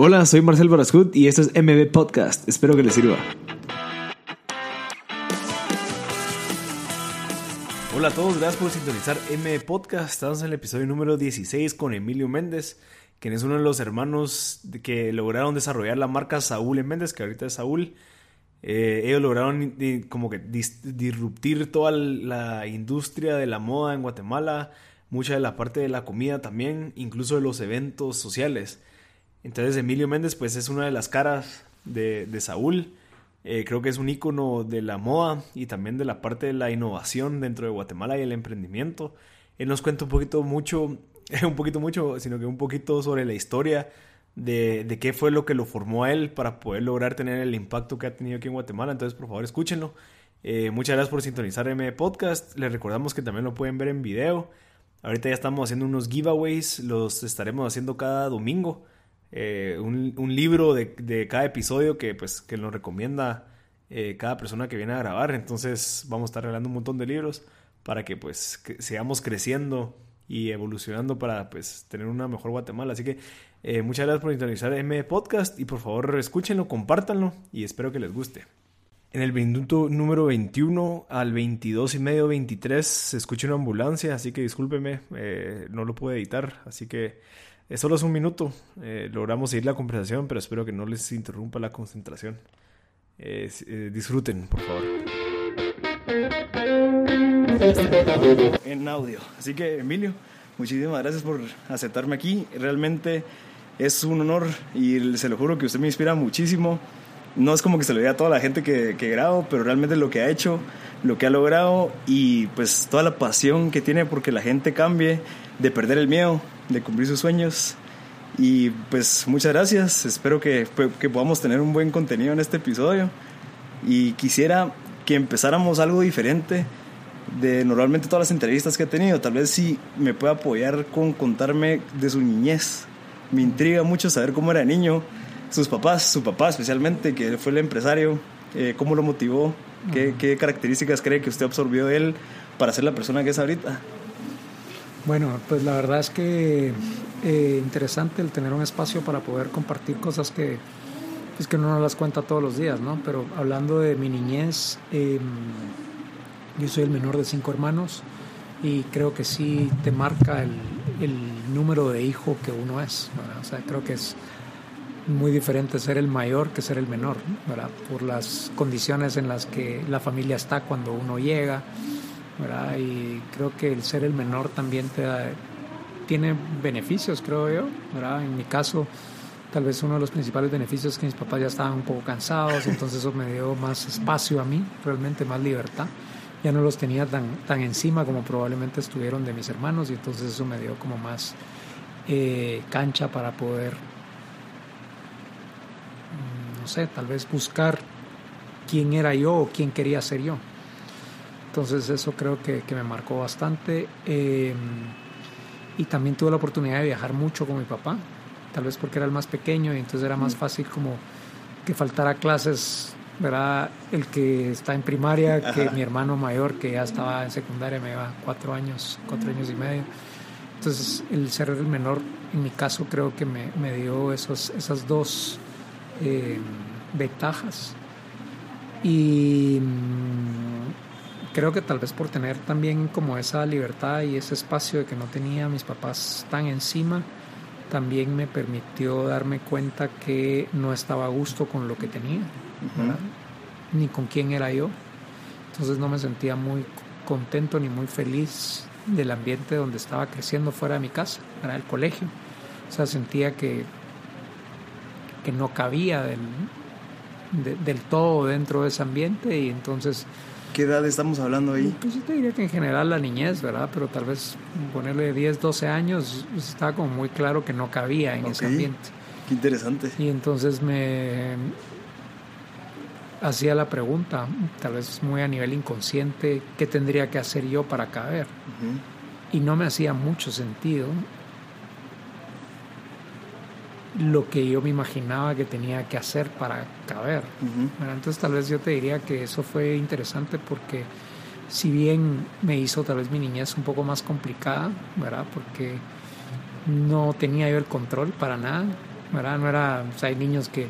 Hola, soy Marcel Barascut y esto es MB Podcast. Espero que les sirva. Hola a todos, gracias por sintonizar MB Podcast. Estamos en el episodio número 16 con Emilio Méndez, quien es uno de los hermanos que lograron desarrollar la marca Saúl Méndez, que ahorita es Saúl. Eh, ellos lograron como que disruptir toda la industria de la moda en Guatemala, mucha de la parte de la comida también, incluso de los eventos sociales. Entonces Emilio Méndez pues es una de las caras de, Saúl. Eh, creo que es un ícono de la moda y también de la parte de la innovación dentro de Guatemala y el emprendimiento. Él nos cuenta un poquito mucho, un poquito mucho, sino que un poquito sobre la historia de, de, qué fue lo que lo formó a él para poder lograr tener el impacto que ha tenido aquí en Guatemala. Entonces, por favor, escúchenlo. Eh, muchas gracias por sintonizar M Podcast. Les recordamos que también lo pueden ver en video. Ahorita ya estamos haciendo unos giveaways, los estaremos haciendo cada domingo. Eh, un, libro de, cada episodio que, pues, que nos recomienda eh, cada persona que viene a grabar. Entonces vamos a estar regalando un montón de libros para que pues sigamos creciendo y evolucionando para pues tener una mejor Guatemala. Así que eh, muchas gracias por sintonizar M Podcast y por favor escúchenlo, compártanlo y espero que les guste. En el minuto número 21 al 22 y medio 23 se escucha una ambulancia, así que discúlpeme, no lo pude editar, así que solo es un minuto. Eh, logramos seguir la conversación, pero espero que no les interrumpa la concentración. Eh, eh, disfruten, por favor. En audio. Así que, Emilio, muchísimas gracias por aceptarme aquí. Realmente es un honor y se lo juro que usted me inspira muchísimo. No es como que se lo diga a toda la gente que, que grabo, pero realmente lo que ha hecho, lo que ha logrado y pues toda la pasión que tiene porque la gente cambie, de perder el miedo, de cumplir sus sueños. Y pues muchas gracias, espero que, que podamos tener un buen contenido en este episodio. Y quisiera que empezáramos algo diferente de normalmente todas las entrevistas que he tenido. Tal vez si me puede apoyar con contarme de su niñez. Me intriga mucho saber cómo era niño, sus papás, su papá especialmente, que fue el empresario, eh, cómo lo motivó, qué, qué, características cree que usted absorbió de él para ser la persona que es ahorita. Bueno, pues la verdad es que eh, interesante el tener un espacio para poder compartir cosas que, pues que uno no las cuenta todos los días, ¿no? Pero hablando de mi niñez, em, yo soy el menor de cinco hermanos y creo que sí te marca el, número de hijo que uno es, O sea, creo que es muy diferente ser el mayor que ser el menor, ¿verdad? Por las condiciones en las que la familia está cuando uno llega y creo que el ser el menor también te tiene beneficios, creo yo, ¿verdad? En mi caso, tal vez uno de los principales beneficios es que mis papás ya estaban un poco cansados, entonces eso me dio más espacio a mí, realmente más libertad. Ya no los tenía tan, tan encima como probablemente estuvieron de mis hermanos y entonces eso me dio como más eh, cancha para poder, mm, no sé, tal vez buscar quién era yo o quién quería ser yo. Entonces eso creo que, me marcó bastante. Em, y también tuve la oportunidad de viajar mucho con mi papá, tal vez porque era el más pequeño y entonces era más mm. fácil como que faltara clases, ¿verdad? El que está en primaria, que mi hermano mayor que ya estaba en secundaria, me lleva cuatro años, cuatro años y medio. Entonces el ser el menor, en mi caso, creo que me, me dio esos, esas dos em, ventajas. Y creo que tal vez por tener también como esa libertad y ese espacio de que no tenía mis papás tan encima, también me permitió darme cuenta que no estaba a gusto con lo que tenía, ni con quién era yo. Entonces no me sentía muy contento ni muy feliz del ambiente donde estaba creciendo fuera de mi casa, era el colegio. O sea, sentía que, que no cabía del, del todo dentro de ese ambiente y entonces ¿Qué edad estamos hablando ahí? Pues yo te diría que en general la niñez, ¿verdad? Pero tal vez ponerle 10, 12 años, estaba como muy claro que no cabía en ese ambiente. Qué interesante. Y entonces me hacía la pregunta, tal vez muy a nivel inconsciente, ¿qué tendría que hacer yo para caber? Y no me hacía mucho sentido lo que yo me imaginaba que tenía que hacer para caber. entonces tal vez yo te diría que eso fue interesante porque si bien me hizo tal vez mi niñez un poco más complicada, ¿verdad? Porque no tenía yo el control para nada, ¿verdad? No era, o sea, hay niños que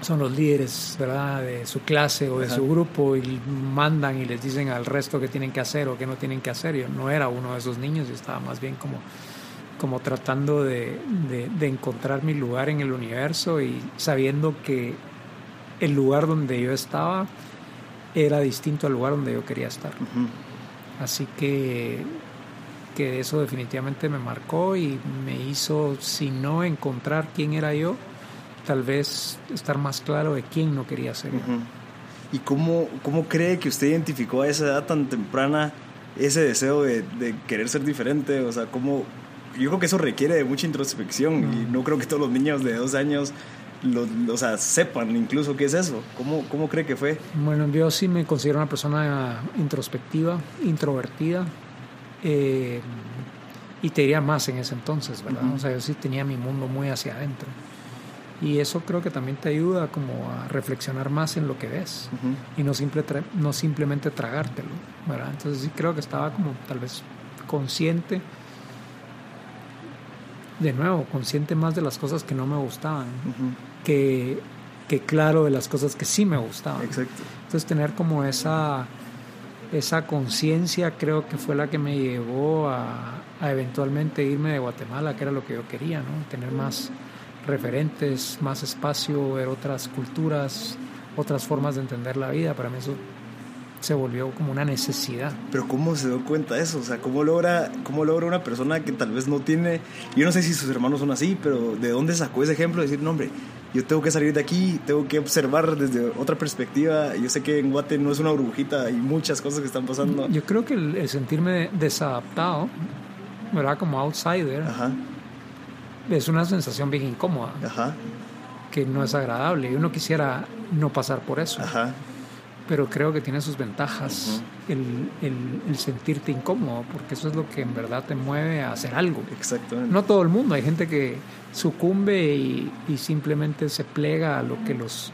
son los líderes, ¿verdad? De su clase o de su grupo y mandan y les dicen al resto qué tienen que hacer o qué no tienen que hacer. Yo no era uno de esos niños, yo estaba más bien como, como tratando de, de encontrar mi lugar en el universo y sabiendo que el lugar donde yo estaba era distinto al lugar donde yo quería estar. Así que, que eso definitivamente me marcó y me hizo, si no encontrar quién era yo, tal vez estar más claro de quién no quería ser. ¿Y cómo, cómo cree que usted identificó a esa edad tan temprana ese deseo de, de querer ser diferente? O sea, ¿cómo, yo creo que eso requiere de mucha introspección y no creo que todos los niños de dos años lo, o sea, sepan incluso qué es eso. ¿Cómo, ¿Cómo cree que fue? Bueno, yo sí me considero una persona introspectiva, introvertida. Eh, y te diría más en ese entonces, ¿verdad? O sea, yo sí tenía mi mundo muy hacia adentro. Y eso creo que también te ayuda como a reflexionar más en lo que ves y no, simple no simplemente tragártelo, ¿verdad? Entonces sí creo que estaba como tal vez consciente de nuevo, consciente más de las cosas que no me gustaban que, que, claro de las cosas que sí me gustaban. Exacto. Entonces tener como esa, esa conciencia creo que fue la que me llevó a, a, eventualmente irme de Guatemala, que era lo que yo quería, ¿no? Tener más referentes, más espacio, ver otras culturas, otras formas de entender la vida. Para mí eso se volvió como una necesidad. Pero ¿cómo se dio cuenta de eso? O sea, ¿cómo logra, ¿cómo logra una persona que tal vez no tiene... Yo no sé si sus hermanos son así, pero ¿de dónde sacó ese ejemplo? De decir, no, hombre, yo tengo que salir de aquí, tengo que observar desde otra perspectiva. Yo sé que en Guate no es una burbujita, hay muchas cosas que están pasando. Yo creo que el, sentirme desadaptado, ¿verdad? Como outsider, es una sensación bien incómoda. Ajá. Que no es agradable. Uno quisiera no pasar por eso. Ajá pero creo que tiene sus ventajas el, el, sentirte incómodo, porque eso es lo que en verdad te mueve a hacer algo. Exactamente. No todo el mundo, hay gente que sucumbe y, y, simplemente se plega a lo que los,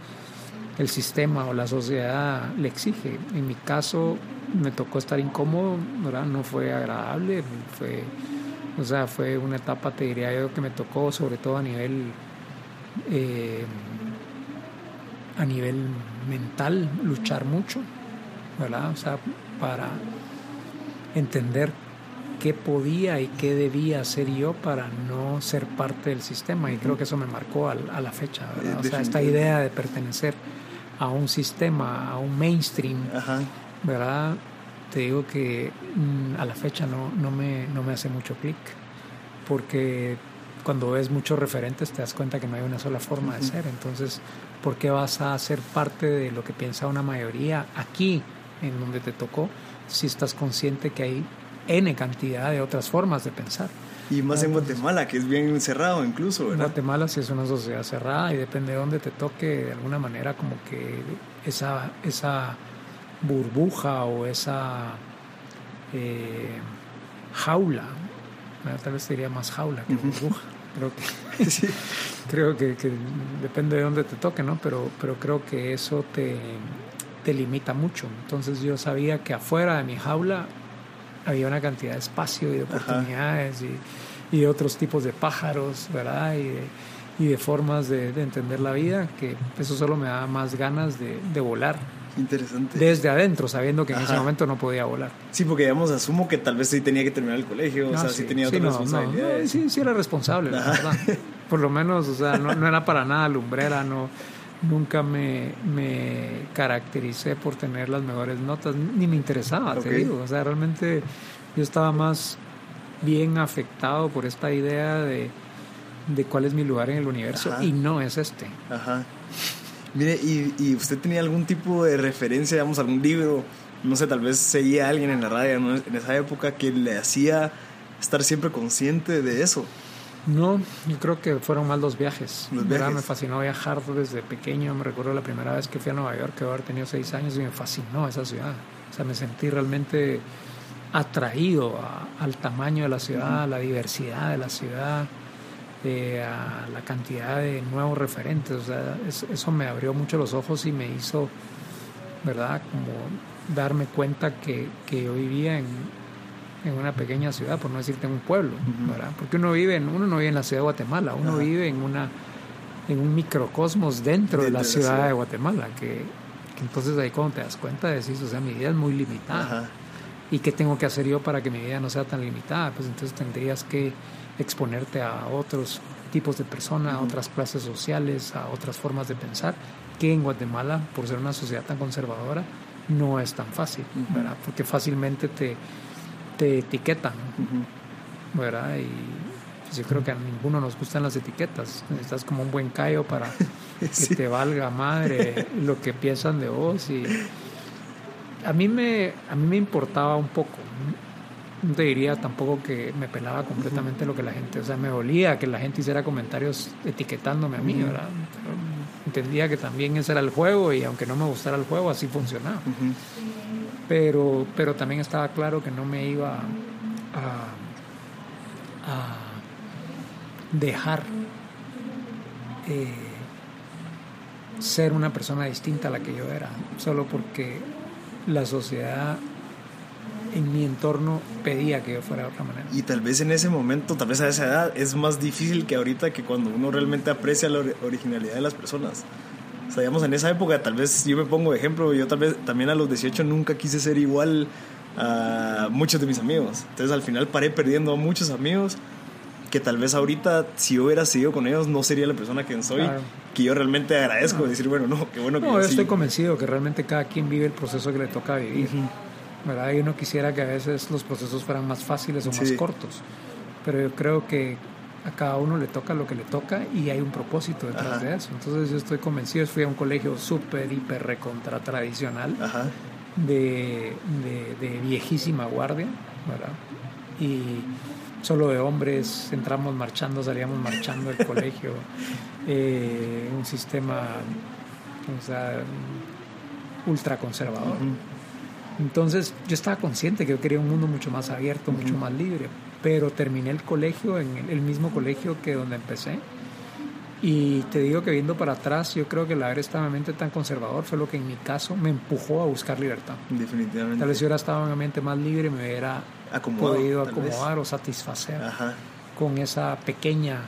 el sistema o la sociedad le exige. En mi caso me tocó estar incómodo, ¿verdad? no fue agradable, fue, o sea, fue una etapa, te diría yo, que me tocó sobre todo a nivel... Eh, a nivel mental luchar mucho, ¿verdad? O sea, para entender qué podía y qué debía hacer yo para no ser parte del sistema. Y creo que eso me marcó a, la fecha, ¿verdad? O sea, esta idea de pertenecer a un sistema, a un mainstream, ¿verdad? Te digo que mm, a la fecha no, no, me, no me hace mucho clic, porque cuando ves muchos referentes te das cuenta que no hay una sola forma de ser. Entonces, ¿por qué vas a ser parte de lo que piensa una mayoría aquí, en donde te tocó, si estás consciente que hay N cantidad de otras formas de pensar? Y más en Guatemala, que es bien cerrado incluso, ¿verdad? Guatemala sí es una sociedad cerrada y depende de dónde te toque, de alguna manera como que esa, esa burbuja o esa eh, jaula, tal vez sería más jaula que burbuja. Creo que, creo que, depende de dónde te toque, ¿no? Pero, pero creo que eso te, te limita mucho. Entonces yo sabía que afuera de mi jaula había una cantidad de espacio y de oportunidades y, y, otros tipos de pájaros, ¿verdad? Y de, y de formas de, de, entender la vida, que eso solo me daba más ganas de, de volar. Interesante. Desde adentro, sabiendo que en ese momento no podía volar. Sí, porque digamos, asumo que tal vez sí tenía que terminar el colegio, o sea, sí, tenía otras responsabilidades. sí, sí era responsable, la verdad. Por lo menos, o sea, no, era para nada lumbrera, no, nunca me, me caractericé por tener las mejores notas, ni me interesaba, te digo. O sea, realmente yo estaba más bien afectado por esta idea de, de cuál es mi lugar en el universo y no es este. Ajá. Mire, y, usted tenía algún tipo de referencia, digamos, algún libro? No sé, tal vez seguía a alguien en la radio en esa época que le hacía estar siempre consciente de eso. No, yo creo que fueron más los viajes. Los viajes. Me fascinó viajar desde pequeño. Me recuerdo la primera vez que fui a Nueva York, que haber tenido seis años, y me fascinó esa ciudad. O sea, me sentí realmente atraído al tamaño de la ciudad, a la diversidad de la ciudad a la cantidad de nuevos referentes. O sea, eso me abrió mucho los ojos y me hizo, ¿verdad? Como darme cuenta que, que yo vivía en, en una pequeña ciudad, por no decirte en un pueblo, ¿verdad? Porque uno vive en, uno no vive en la ciudad de Guatemala, uno vive en una en un microcosmos dentro, de, la, ciudad de Guatemala, que, entonces ahí cuando te das cuenta decís, o sea, mi vida es muy limitada. ¿Y qué tengo que hacer yo para que mi vida no sea tan limitada? Pues entonces tendrías que exponerte a otros tipos de personas, a otras clases sociales, a otras formas de pensar, que en Guatemala, por ser una sociedad tan conservadora, no es tan fácil, ¿verdad? Porque fácilmente te, te etiquetan, ¿verdad? Y pues, yo creo que a ninguno nos gustan las etiquetas. Estás como un buen callo para que te valga madre lo que piensan de vos. Y a mí me, a mí me importaba un poco. No te diría tampoco que me pelaba completamente lo que la gente, o sea, me dolía que la gente hiciera comentarios etiquetándome a mí, ¿verdad? entendía que también ese era el juego y aunque no me gustara el juego, así funcionaba. pero, pero también estaba claro que no me iba a, a dejar eh, ser una persona distinta a la que yo era, solo porque la sociedad en mi entorno pedía que yo fuera de otra manera. Y tal vez en ese momento, tal vez a esa edad, es más difícil que ahorita que cuando uno realmente aprecia la originalidad de las personas. O sea, digamos, en esa época, tal vez yo me pongo de ejemplo, yo tal vez también a los 18 nunca quise ser igual a muchos de mis amigos. Entonces al final paré perdiendo a muchos amigos que tal vez ahorita si yo hubiera seguido con ellos no sería la persona que soy, que yo realmente agradezco, decir, bueno, no, qué bueno que No, yo estoy convencido que realmente cada quien vive el proceso que le toca vivir. ¿Verdad? Y uno quisiera que a veces los procesos fueran más fáciles o más cortos, pero yo creo que a cada uno le toca lo que le toca y hay un propósito detrás de eso. Entonces yo estoy convencido, fui a un colegio súper, hiper, recontra tradicional, De, de, viejísima guardia, ¿verdad? Y solo de hombres, entramos marchando, salíamos marchando del colegio, eh, un sistema o sea, ultra conservador. Entonces yo estaba consciente que yo quería un mundo mucho más abierto, mucho más libre, pero terminé el colegio en el mismo colegio que donde empecé. Y te digo que viendo para atrás, yo creo que el haber estado en mente tan conservador fue lo que en mi caso me empujó a buscar libertad. Definitivamente. Tal vez si hubiera estado en una mente más libre me hubiera podido acomodar o satisfacer con esa pequeña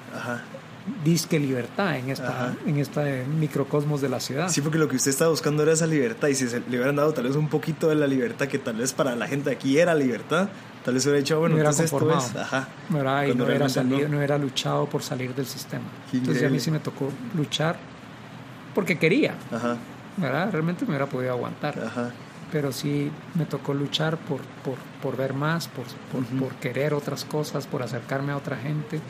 disque libertad en esta en este microcosmos de la ciudad. Sí, porque lo que usted estaba buscando era esa libertad y si se le hubieran dado tal vez un poquito de la libertad que tal vez para la gente aquí era libertad, tal vez hubiera dicho, bueno, entonces esto es, ajá. Y no hubiera, salido, no. hubiera luchado por salir del sistema. entonces a mí sí me tocó luchar porque quería. Ajá. ¿verdad? Realmente me hubiera podido aguantar. Ajá. Pero sí me tocó luchar por, por, por ver más, por, por, por querer otras cosas, por acercarme a otra gente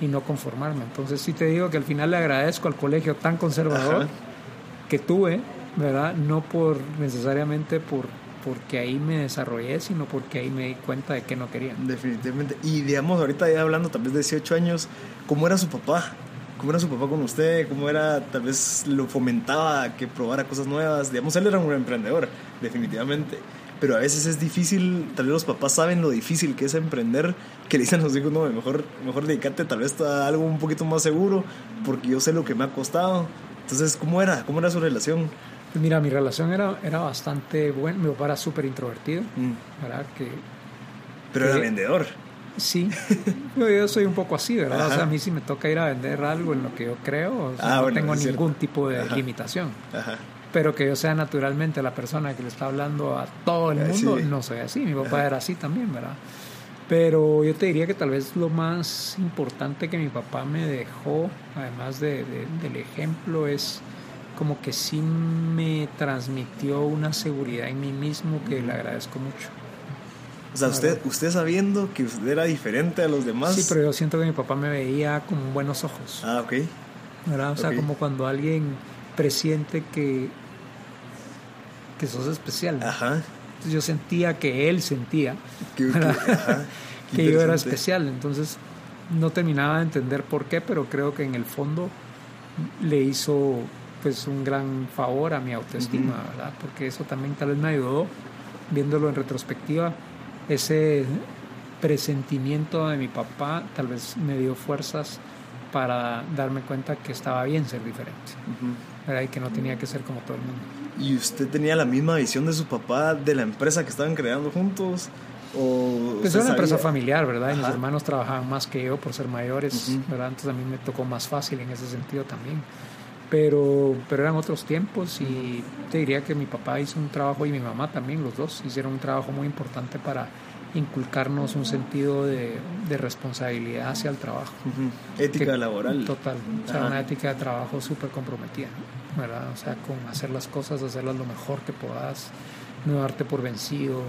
y no conformarme. Entonces sí te digo que al final le agradezco al colegio tan conservador que tuve, ¿verdad? No por necesariamente por porque ahí me desarrollé, sino porque ahí me di cuenta de que no quería. Definitivamente. Y digamos, ahorita ya hablando tal vez de 18 años, ¿cómo era su papá? ¿Cómo era su papá con usted? ¿Cómo era, tal vez lo fomentaba que probara cosas nuevas? Digamos, él era un emprendedor, definitivamente pero a veces es difícil, tal vez los papás saben lo difícil que es emprender, que le dicen a los hijos, no, mejor, mejor dedicate tal vez a algo un poquito más seguro, porque yo sé lo que me ha costado. Entonces, ¿cómo era? ¿Cómo era su relación? Pues mira, mi relación era, era bastante buena, mi papá era súper introvertido, mm. ¿verdad? Que, pero era vendedor. Sí, yo soy un poco así, ¿verdad? O sea, a mí si me toca ir a vender algo en lo que yo creo, ah, no tengo ningún tipo de limitación. Ajá pero que yo sea naturalmente la persona que le está hablando a todo el mundo, no soy así. Mi papá era así también, ¿verdad? Pero yo te diría que tal vez lo más importante que mi papá me dejó, además de, del ejemplo, es como que sí me transmitió una seguridad en mí mismo que le agradezco mucho. O sea, usted, usted sabiendo que usted era diferente a los demás. Sí, pero yo siento que mi papá me veía con buenos ojos. Ah, ok. ¿verdad? O sea, como cuando alguien presiente que, que sos especial. Ajá. Entonces yo sentía que él sentía que, yo era especial. Entonces no terminaba de entender por qué, pero creo que en el fondo le hizo pues un gran favor a mi autoestima, ¿verdad? Porque eso también tal vez me ayudó, viéndolo en retrospectiva, ese presentimiento de mi papá tal vez me dio fuerzas para darme cuenta que estaba bien ser diferente y que no tenía que ser como todo el mundo. ¿Y usted tenía la misma visión de su papá, de la empresa que estaban creando juntos? O Pues era una empresa familiar, ¿verdad? Y mis hermanos trabajaban más que yo por ser mayores, Ujú. ¿verdad? Entonces a mí me tocó más fácil en ese sentido también. Pero, pero eran otros tiempos y te diría que mi papá hizo un trabajo y mi mamá también, los dos, hicieron un trabajo muy importante para inculcarnos un sentido de, de responsabilidad hacia el trabajo. Ética Que- laboral. Total, o sea, una ética de trabajo súper comprometida, ¿verdad? O sea, con hacer las cosas, hacerlas lo mejor que puedas, no darte por vencido,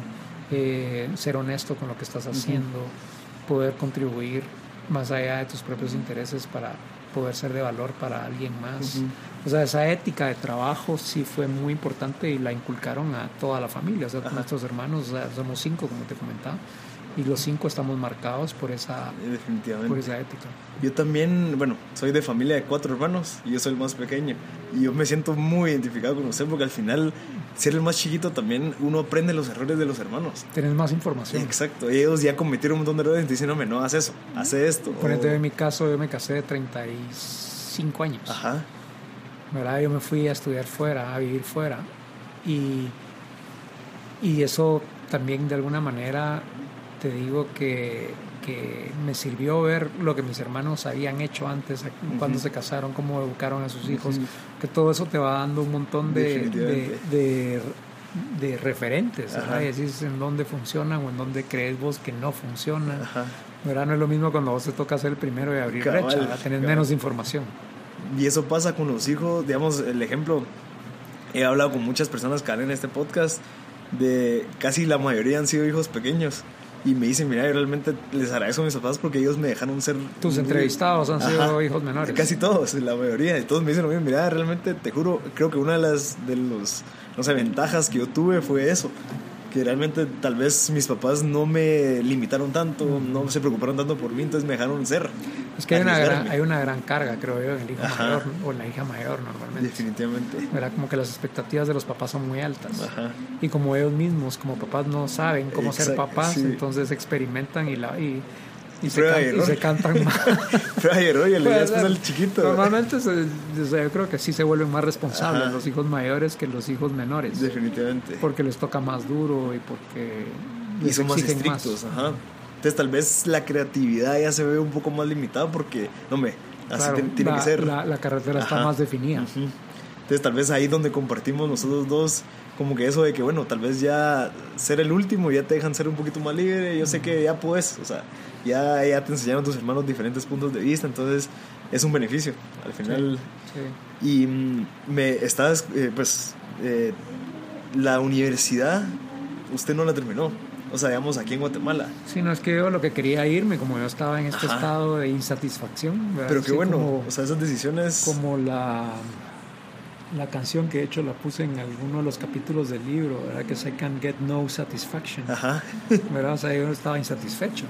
eh, ser honesto con lo que estás haciendo, poder contribuir más allá de tus propios intereses para poder ser de valor para alguien más. Ujú. O sea, esa ética de trabajo sí fue muy importante y la inculcaron a toda la familia. O sea, Ajá. nuestros hermanos, o sea, somos cinco, como te comentaba, y los cinco estamos marcados por esa, Definitivamente. por esa ética. Yo también, bueno, soy de familia de cuatro hermanos y yo soy el más pequeño. Y yo me siento muy identificado con usted porque al final, ser el más chiquito también, uno aprende los errores de los hermanos. Tenés más información. Exacto. Ellos ya cometieron un montón de errores y te dicen, no, no haz eso, haz esto. Por o- ejemplo, en mi caso, yo me casé de 35 años. Ajá. ¿verdad? Yo me fui a estudiar fuera, a vivir fuera. Y, y eso también de alguna manera te digo que, que me sirvió ver lo que mis hermanos habían hecho antes, cuando Ujú. se casaron, cómo educaron a sus hijos, Ujú. que todo eso te va dando un montón de, de, de, de referentes. Y decís en dónde funcionan o en dónde crees vos que no funcionan. ¿verdad? No es lo mismo cuando vos te toca ser el primero y abrir Cabal, brecha, tenés cabal. menos información. Y eso pasa con los hijos, digamos, el ejemplo, he hablado con muchas personas que han en este podcast, de casi la mayoría han sido hijos pequeños. Y me dicen, mira, yo realmente les agradezco a mis papás porque ellos me dejaron ser... Tus muy- entrevistados han sido Ajá. hijos menores. Casi todos, la mayoría. Y todos me dicen lo mismo, mira, realmente te juro, creo que una de las de los, no sé, ventajas que yo tuve fue eso. Que realmente tal vez mis papás no me limitaron tanto, no se preocuparon tanto por mí, entonces me dejaron ser. Es que hay una, gran, hay una gran carga, creo yo, en el hijo Ajá. mayor o en la hija mayor normalmente. Definitivamente. ¿Verdad? Como que las expectativas de los papás son muy altas. Ajá. Y como ellos mismos, como papás, no saben cómo ser papás, sí. entonces experimentan y, la, y, y, se, Prueba can- y y error. se cantan más. Oye, le Puede das ser. al chiquito. Normalmente se- yo creo que sí se vuelven más responsables Ajá. los hijos mayores que los hijos menores. Definitivamente. Porque les toca más duro y porque Y son más estrictos, ajá. Entonces tal vez la creatividad ya se ve un poco más limitada porque, no me, así Claro, tiene la, que ser. La, la carretera está más definida. Entonces tal vez ahí donde compartimos nosotros dos, como que eso de que, bueno, tal vez ya ser el último ya te dejan ser un poquito más libre, yo sé que ya puedes, o sea, ya, ya te enseñaron tus hermanos diferentes puntos de vista, entonces es un beneficio al final. Sí. Y mm, me estás, eh, pues, eh, la universidad, usted no la terminó. O sea, digamos, aquí en Guatemala. Sí, no es que yo lo que quería irme, como yo estaba en este Ajá. estado de insatisfacción. ¿verdad? Pero qué bueno, Como, o sea, esas decisiones... como la, la canción que de hecho la puse en alguno de los capítulos del libro, ¿verdad? Que es I Can Get No Satisfaction. Ajá. ¿verdad? O sea, yo estaba insatisfecho.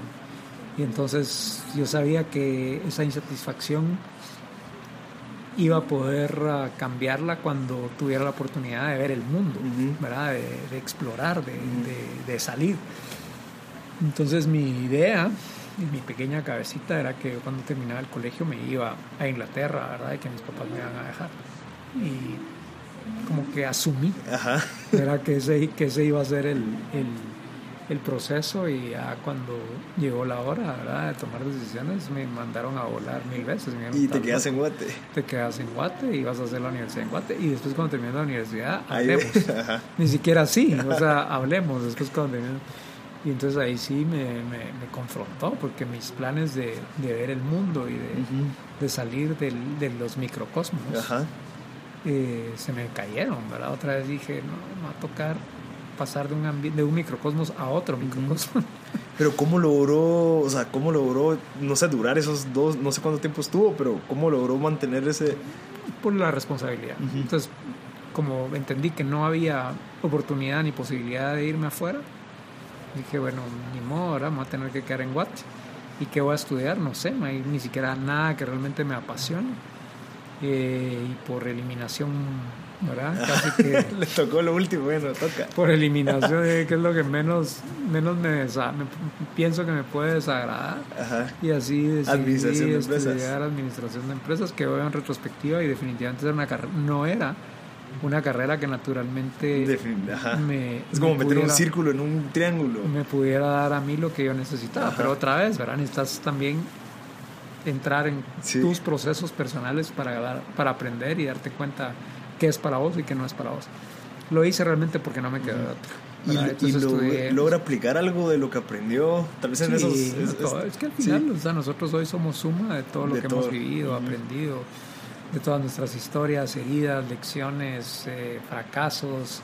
Y entonces yo sabía que esa insatisfacción iba a poder ah, cambiarla cuando tuviera la oportunidad de ver el mundo, Ujú. ¿verdad? De, de explorar, de, de- de salir. Entonces mi idea y mi pequeña cabecita era que cuando terminaba el colegio me iba a Inglaterra, ¿verdad? Y que mis papás me iban a dejar. Y como que asumí Ajá. era que ese, que ese iba a ser el, el, el proceso y ya cuando llegó la hora ¿verdad? de tomar decisiones me mandaron a volar mil veces. Y te "Tal quedas en Guate. Te quedas en Guate y vas a hacer la universidad en Guate y después cuando termines la universidad hablemos. Ni siquiera así, o sea, hablemos después cuando termines. Y entonces ahí sí me, me, me confrontó porque mis planes de, de ver el mundo y de, de salir del, de los microcosmos Ajá. eh, se me cayeron, ¿verdad? Otra vez dije, no, me va a tocar pasar de un, de un microcosmos a otro microcosmos. Pero ¿cómo logró, o sea, cómo logró, no sé, durar esos dos, no sé cuánto tiempo estuvo, pero cómo logró mantener ese... por la responsabilidad. Entonces, como entendí que no había oportunidad ni posibilidad de irme afuera, dije, bueno, ni modo, ahora me voy a tener que quedar en Guate. ¿Y qué voy a estudiar? No sé, no hay ni siquiera nada que realmente me apasione. Eh, y por eliminación, ¿verdad? Casi que... Le tocó lo último, bueno, toca. por eliminación, eh, que es lo que menos, menos me, desa- me- pienso que me puede desagradar. Ajá. Y así decidí Administración de empresas. estudiar administración de empresas, que veo en retrospectiva y definitivamente era una no era una carrera que naturalmente ajá. me, es como me meter un pudiera- círculo en un triángulo. me pudiera dar a mí lo que yo necesitaba. Ajá. Pero otra vez, ¿verdad? Necesitas también entrar en Sí. tus procesos personales para, para aprender y darte cuenta qué es para vos y qué no es para vos. Lo hice realmente porque no me quedó otra. Y, y lo- logra aplicar algo de lo que aprendió, tal vez en Sí, esos... es- todo. es- que al sí. final, o sea, nosotros hoy somos suma de todo lo De que todo. hemos vivido, Ujú. aprendido, de todas nuestras historias, heridas, lecciones, eh, fracasos,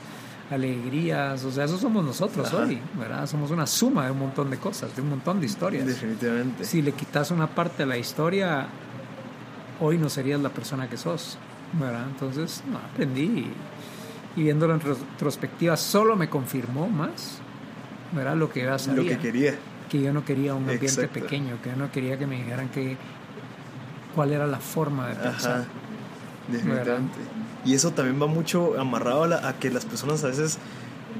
alegrías, o sea, eso somos nosotros Ajá. hoy, ¿verdad? Somos una suma de un montón de cosas, de un montón de historias. Definitivamente. Si le quitas una parte de la historia, hoy no serías la persona que sos, ¿verdad? Entonces, no, aprendí y, y viéndolo en retrospectiva solo me confirmó más, ¿verdad? Lo que sabía Lo que quería. que yo no quería un ambiente Exacto. pequeño, que yo no quería que me dijeran que cuál era la forma de pensar. Ajá. Y eso también va mucho amarrado a, la- a que las personas a veces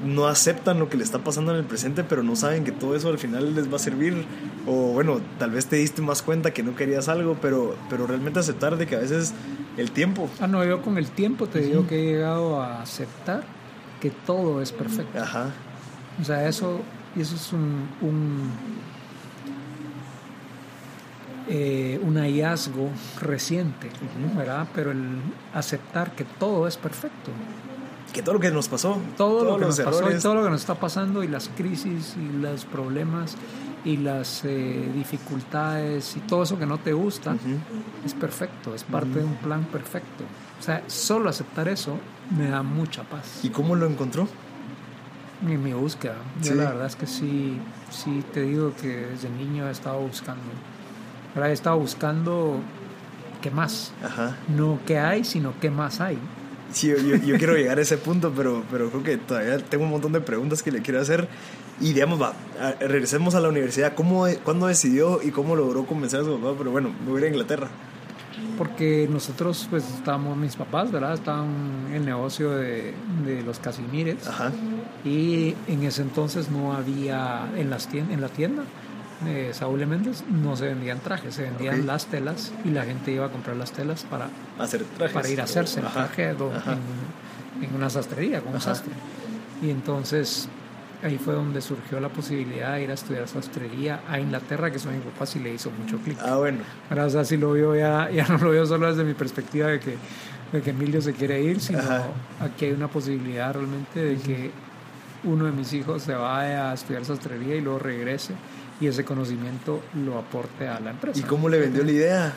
no aceptan lo que le está pasando en el presente, pero no saben que todo eso al final les va a servir. O bueno, tal vez te diste más cuenta que no querías algo, pero, pero realmente aceptar de que a veces el tiempo. Ah, no, yo con el tiempo te digo que he llegado a aceptar que todo es perfecto. Ajá. O sea, eso, eso es un, un, eh, un hallazgo reciente, ¿verdad? Pero el aceptar que todo es perfecto. Que todo lo que nos pasó, todo lo que nos pasó y todo lo que nos está pasando y las crisis y los problemas y las eh, dificultades y todo eso que no te gusta Ujú. es perfecto, es parte de un plan perfecto. O sea, solo aceptar eso me da mucha paz. ¿Y cómo lo encontró? Mi, mi búsqueda. Yo Sí. la verdad es que sí, sí te digo que desde niño he estado buscando. ¿verdad? He estado buscando qué más. Ajá. No qué hay, sino qué más hay. Sí, yo, yo- yo quiero llegar a ese punto, pero, pero creo que todavía tengo un montón de preguntas que le quiero hacer. Y digamos, va, regresemos a la universidad. ¿Cómo, ¿Cuándo decidió y cómo logró convencer a su papá? Pero bueno, me voy a ir a Inglaterra. Porque nosotros, pues, estábamos, mis papás, ¿verdad? Estaban en el negocio de, de los casimires. Ajá. Y en ese entonces no había, en, las tien- en la tienda de Saúl Méndez, no se vendían trajes, se vendían Ok. las telas y la gente iba a comprar las telas para, Hacer trajes. para ir a hacerse el Ajá. traje do- Ajá. en, en una sastrería, con un sastre. Y entonces ahí fue donde surgió la posibilidad de ir a estudiar sastrería a Inglaterra, que eso a mi papá sí le hizo mucho clic. Ah, bueno. Ahora, o sea, si lo veo ya, ya no lo veo solo desde mi perspectiva de que, de que Emilio se quiere ir, sino Ajá. aquí hay una posibilidad realmente de que uno de mis hijos se vaya a estudiar sastrería y luego regrese y ese conocimiento lo aporte a la empresa. ¿Y cómo le vendió la idea?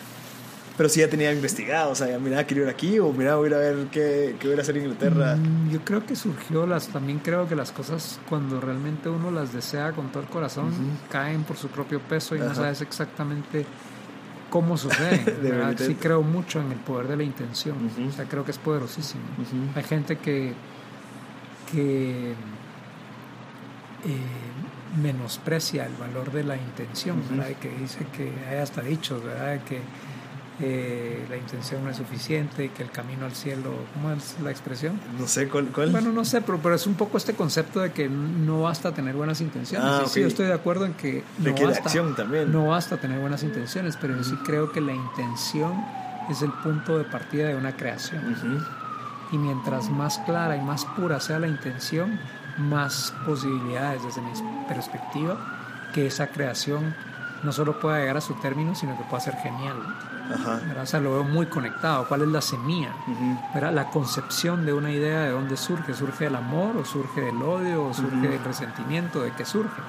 Pero sí ya tenía investigado, o sea, ya mira, quiero ir aquí o mira, voy a ir a ver qué, qué voy a hacer en Inglaterra. Mm, Yo creo que surgió las, también creo que las cosas cuando realmente uno las desea con todo el corazón caen por su propio peso y no sabes exactamente cómo sucede. De. Sí creo mucho en el poder de la intención. O sea, creo que es poderosísimo. Hay gente que, que eh, menosprecia el valor de la intención. ¿verdad? Que dice que hay hasta dichos, ¿verdad? Que eh, la intención no es suficiente, que el camino al cielo, ¿cómo es la expresión? No sé cuál. cuál? Bueno, no sé, pero, pero es un poco este concepto de que no basta tener buenas intenciones. Ah, sí, yo estoy de acuerdo en que no Requiere basta, acción también. no basta tener buenas intenciones, pero yo sí creo que la intención es el punto de partida de una creación. Ujú. Y mientras más clara y más pura sea la intención, más posibilidades desde mi perspectiva que esa creación no solo pueda llegar a su término, sino que pueda ser genial. O sea, lo veo muy conectado. ¿Cuál es la semilla? Ujú. ¿verdad? La concepción de una idea de dónde surge. ¿Surge del amor o surge del odio o surge Ujú. del resentimiento? ¿De qué surge?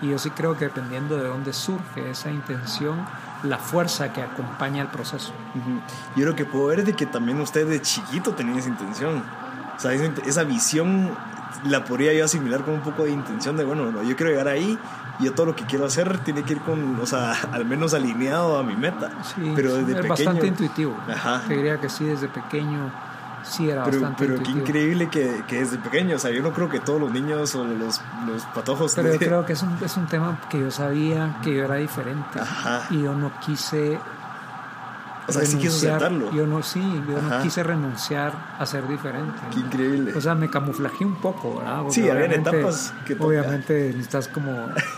Y yo sí creo que dependiendo de dónde surge esa intención, la fuerza que acompaña el proceso. Ujú. Yo lo que puedo ver de que también usted de chiquito tenía esa intención. O sea, esa, esa visión la podría yo asimilar con un poco de intención de, bueno, no, yo quiero llegar ahí y yo todo lo que quiero hacer tiene que ir con, o sea, al menos alineado a mi meta. Sí, pero desde es pequeño. bastante intuitivo. Ajá. Te diría que sí, desde pequeño sí era Pero, bastante pero qué increíble que, que desde pequeño, o sea, yo no creo que todos los niños o los, los patojos... Pero yo creo que es un, es un tema que yo sabía que yo era diferente. Ajá. Y yo no quise. O sea, sí quiso aceptarlo. Yo no, sí, yo Ajá. no quise renunciar a ser diferente. Qué increíble. O sea, me camuflajeé un poco, ¿verdad? Porque Sí, obviamente- etapas que toca. Obviamente necesitas como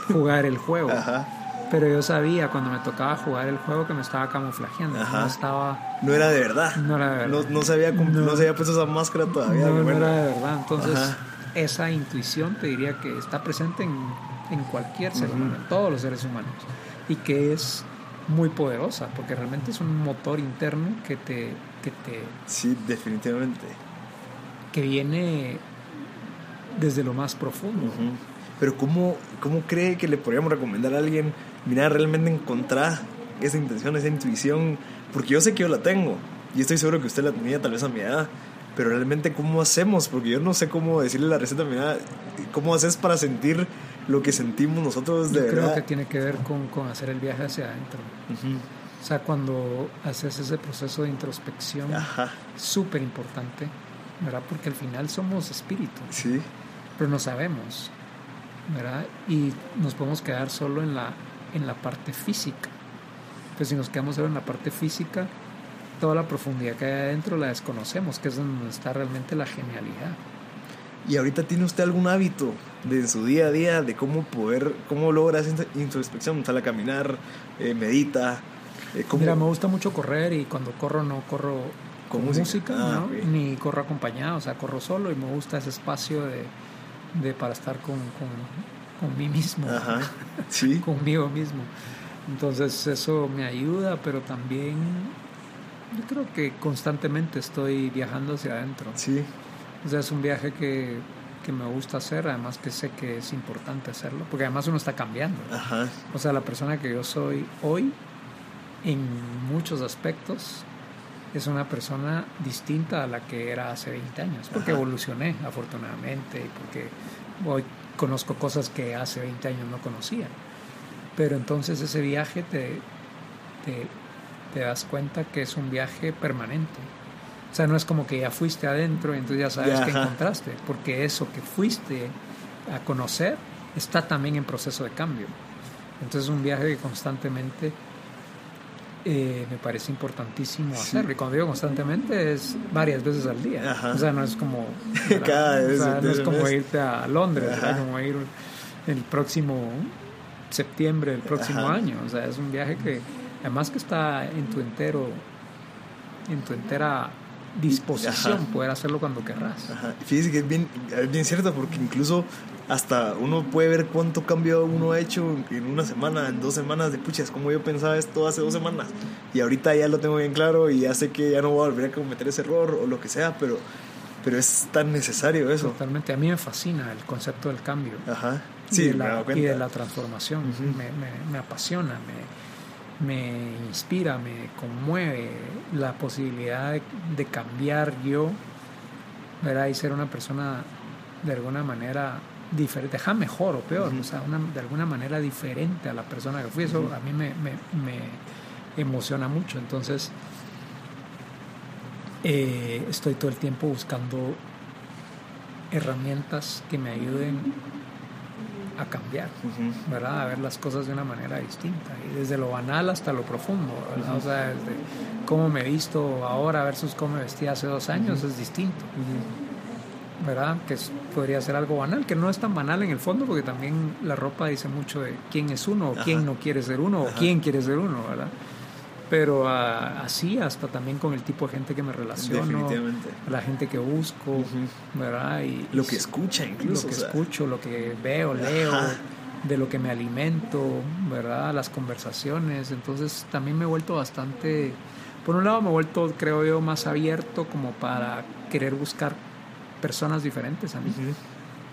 jugar el juego. Ajá. Pero yo sabía cuando me tocaba jugar el juego que me estaba camuflajeando. Ajá. No estaba. No era de verdad. No era de verdad. No, no se, había, No. no se había puesto esa máscara todavía. No, era de verdad. Entonces, Ajá. esa intuición te diría que está presente en, en cualquier ser humano, en todos los seres humanos. Y que es muy poderosa, porque realmente es un motor interno que te, que te Sí, definitivamente. que viene desde lo más profundo. Pero ¿cómo, ¿cómo cree que le podríamos recomendar a alguien, mira, realmente encontrar esa intención, esa intuición? Porque yo sé que yo la tengo y estoy seguro que usted la tenía tal vez a mi edad. Pero realmente, ¿cómo hacemos? Porque yo no sé cómo decirle la receta, mira, ¿cómo haces para sentir lo que sentimos nosotros de Yo creo verdad? que tiene que ver con, con hacer el viaje hacia adentro. Ujú. O sea, cuando haces ese proceso de introspección, súper importante, ¿verdad? Porque al final somos espíritu, sí, pero no sabemos, ¿verdad? Y nos podemos quedar solo en la, en la parte física. Pues si nos quedamos solo en la parte física, toda la profundidad que hay adentro la desconocemos, que es donde está realmente la genialidad. Y ahorita tiene usted algún hábito de en su día a día de cómo poder, cómo logra esa int- introspección, sale a caminar, eh, medita, eh, cómo- Mira, me gusta mucho correr y cuando corro no corro Con con, música. música, Ah, ni corro acompañado, o sea, corro solo y me gusta ese espacio de, de para estar con, con, con mí mismo, Ajá, sí, conmigo mismo. Entonces eso me ayuda, pero también yo creo que constantemente estoy viajando hacia adentro. sí, O sea, es un viaje que, que me gusta hacer, además que sé que es importante hacerlo, porque además uno está cambiando. ajá, O sea, la persona que yo soy hoy, en muchos aspectos, es una persona distinta a la que era hace 20 años, porque Ajá. evolucioné, afortunadamente, y porque hoy conozco cosas que hace 20 años no conocía. Pero entonces ese viaje te, te, te das cuenta que es un viaje permanente. O sea, no es como que ya fuiste adentro y entonces ya sabes Ya, qué encontraste, porque eso que fuiste a conocer está también en proceso de cambio. Entonces es un viaje que constantemente eh, me parece importantísimo Sí. hacerlo. Y cuando digo constantemente es varias veces al día. Ajá. O sea, no es como... Cada O vez sea, de no es como irte a Londres, como ir el próximo septiembre del próximo Ajá. año. O sea, es un viaje que además que está en tu entero, en tu entera disposición, Ajá. poder hacerlo cuando querrás. ajá. Fíjese que es bien, es bien cierto porque incluso hasta uno puede ver cuánto cambio uno ha hecho en una semana, en dos semanas de puchas, como yo pensaba esto hace dos semanas y ahorita ya lo tengo bien claro y ya sé que ya no voy a volver a cometer ese error o lo que sea, pero, pero es tan necesario eso. Totalmente. A mí me fascina el concepto del cambio. Ajá. y, Sí, de me la, y de la transformación. Ujú. me, me- me apasiona, me, me inspira, me conmueve la posibilidad de, de cambiar yo ¿verdad? y ser una persona de alguna manera diferente, deja mejor o peor, o sea, una- de alguna manera diferente a la persona que fui. Eso a mí me, me- me emociona mucho. Entonces, eh, estoy todo el tiempo buscando herramientas que me ayuden a cambiar. ¿verdad? A ver las cosas de una manera distinta, y desde lo banal hasta lo profundo, ¿verdad? O sea, desde cómo me he visto ahora versus cómo me vestía hace dos años es distinto, ¿verdad? Que es- podría ser algo banal, que no es tan banal en el fondo, porque también la ropa dice mucho de quién es uno, o quién no quiere ser uno, o quién quiere ser uno, ¿verdad? Pero ah, así hasta también con el tipo de gente que me relaciono, Definitivamente. la gente que busco. ¿verdad? Y, Lo que escucha incluso. lo que o sea, escucho, lo que veo, leo, Ajá. de lo que me alimento, ¿verdad? Las conversaciones. Entonces también me he vuelto bastante, por un lado me he vuelto, creo yo, más abierto como para querer buscar personas diferentes a mí.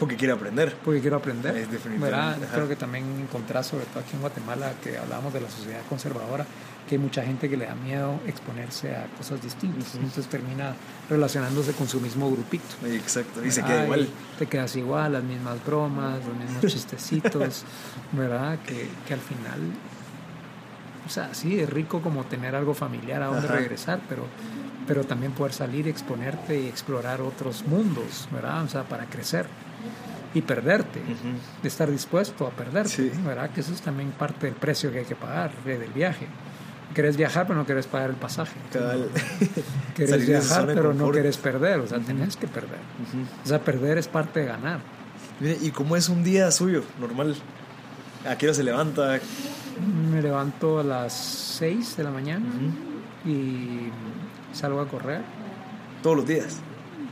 Porque quiere aprender. Porque quiero aprender. Es definitivamente. Creo que también encontrar, sobre todo aquí en Guatemala, que hablábamos de la sociedad conservadora, que hay mucha gente que le da miedo exponerse a cosas distintas. Ujú. Entonces termina relacionándose con su mismo grupito. Exacto. Y se queda igual. Te quedas igual, las mismas bromas, los mismos chistecitos, ¿verdad? Que, que al final, o sea, sí, es rico como tener algo familiar a donde Ajá. regresar, pero, pero también poder salir, exponerte y explorar otros mundos, ¿verdad? O sea, para crecer y perderte, Ujú. de estar dispuesto a perderte, Sí. ¿verdad? Que eso es también parte del precio que hay que pagar eh, del viaje. Querés viajar, pero no querés pagar el pasaje. Cabal. Querés viajar, pero no querés perder, o sea, tenés que perder. Ujú. O sea, perder es parte de ganar. ¿Y cómo es un día suyo, normal? ¿A qué hora se levanta? Me levanto a las 6 de la mañana y salgo a correr. ¿Todos los días?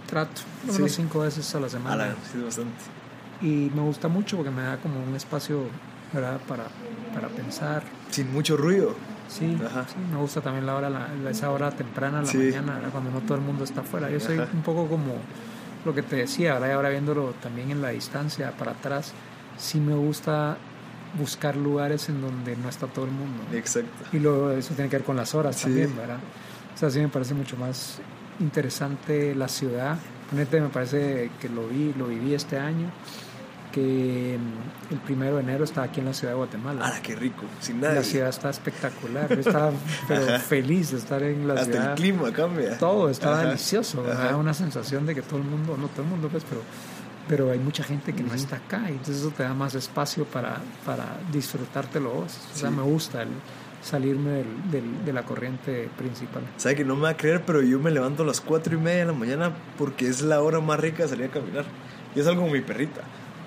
Trato, Sí. unos cinco veces a la A semana. la, sí, es bastante. Y me gusta mucho porque me da como un espacio ¿verdad? Para, para pensar. Sin mucho ruido. Sí, Ajá. sí, me gusta también la hora, la, la- esa hora temprana la Sí. mañana, cuando no todo el mundo está afuera. Yo soy Ajá. un poco como lo que te decía. Y ahora viéndolo también en la distancia, para atrás, sí me gusta buscar lugares en donde no está todo el mundo. Exacto. Y luego eso tiene que ver con las horas Sí. también, ¿verdad? O sea, sí me parece mucho más interesante la ciudad. Honestamente me parece que lo vi, lo viví este año, que mm, el primero de enero estaba aquí en la ciudad de Guatemala. ¡Hala, qué rico! Sin nadie. La ciudad está espectacular. Yo estaba pero feliz de estar en la Hasta ciudad. el clima cambia. Todo estaba Ajá. delicioso. Me Ajá. da una sensación de que todo el mundo, no todo el mundo, pues, pero, pero hay mucha gente que no está acá. Y entonces eso te da más espacio para, para disfrutártelo vos. O sea, Sí. me gusta el salirme del- del- de la corriente principal. Sabe que no me va a creer, pero yo me levanto a las 4 y media de la mañana porque es la hora más rica de salir a caminar. Yo salgo con mi perrita.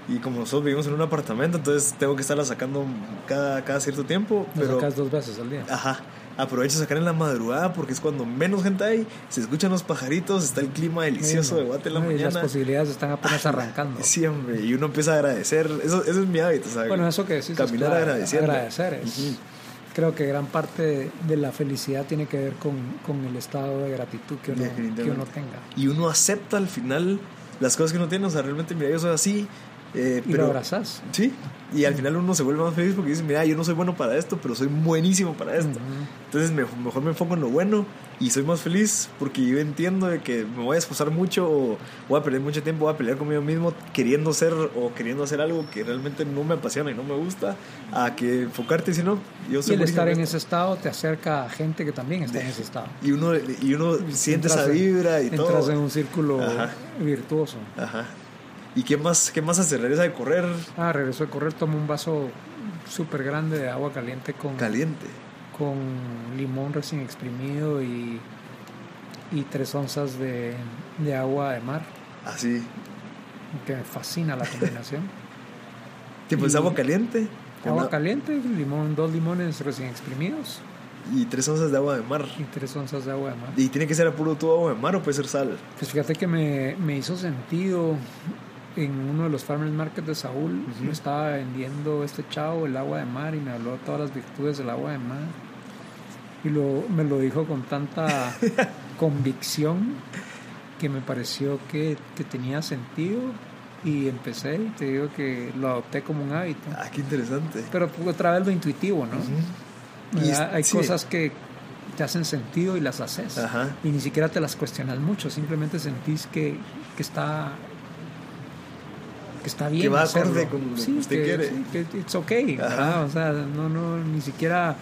Y como nosotros vivimos en un apartamento, entonces tengo que estarla sacando cada, cada cierto tiempo. Pero, sacas dos veces al día. ajá, aprovecho a sacar en la madrugada porque es cuando menos gente hay, se escuchan los pajaritos, está el clima delicioso de Guate en la y Las mañana. posibilidades están apenas arrancando. Sí, hombre, y uno empieza a agradecer. Eso, eso es mi hábito, ¿sabes? Bueno, eso que decís. Caminar clave, agradeciendo. Agradecer es. Ujú. Creo que gran parte de la felicidad tiene que ver con, con el estado de gratitud que uno, que uno tenga. Y uno acepta al final las cosas que uno tiene. O sea, realmente, mira, yo soy así. Eh, Y lo pero abrazás. Sí, y al final uno se vuelve más feliz porque dice, mira, yo no soy bueno para esto, pero soy buenísimo para esto. Ujú. Entonces me- mejor me enfoco en lo bueno y soy más feliz porque yo entiendo de que me voy a esforzar mucho o voy a perder mucho tiempo, voy a pelear conmigo mismo queriendo ser o queriendo hacer algo que realmente no me apasiona y no me gusta, a que enfocarte si no, yo Y soy el buenísimo estar en ese estado te acerca a gente que también está en ese estado. Y uno, y uno siente Entras esa vibra y Entras todo. en un círculo Ajá. virtuoso. Ajá. ¿Y qué más, qué más hacer? ¿Regresa de correr Ah, regreso de correr, tomo un vaso súper grande de agua caliente con, caliente? con limón recién exprimido y, y tres onzas de, de agua de mar, Así. que me fascina la combinación. Tipo, es agua caliente. agua caliente, limón, dos limones recién exprimidos y tres onzas de agua de mar. y tres onzas de agua de mar. ¿Y tiene que ser a puro tubo agua de mar o puede ser sal? Pues fíjate que me, me hizo sentido en uno de los farmers market de Saúl. Ujú. Me estaba vendiendo este chavo el agua de mar y me habló de todas las virtudes del agua de mar. Y lo, me lo dijo con tanta convicción que me pareció que, que tenía sentido. Y empecé y te digo que lo adopté como un hábito. Ah, qué interesante. Pero otra vez lo intuitivo, ¿no? Y Hay sí. cosas que te hacen sentido y las haces. Ajá. Y ni siquiera te las cuestionas mucho, simplemente sentís que, que está que está bien Que va acorde con lo que Sí, usted que- quiere. sí, que it's okay. O sea, no, no, ni siquiera,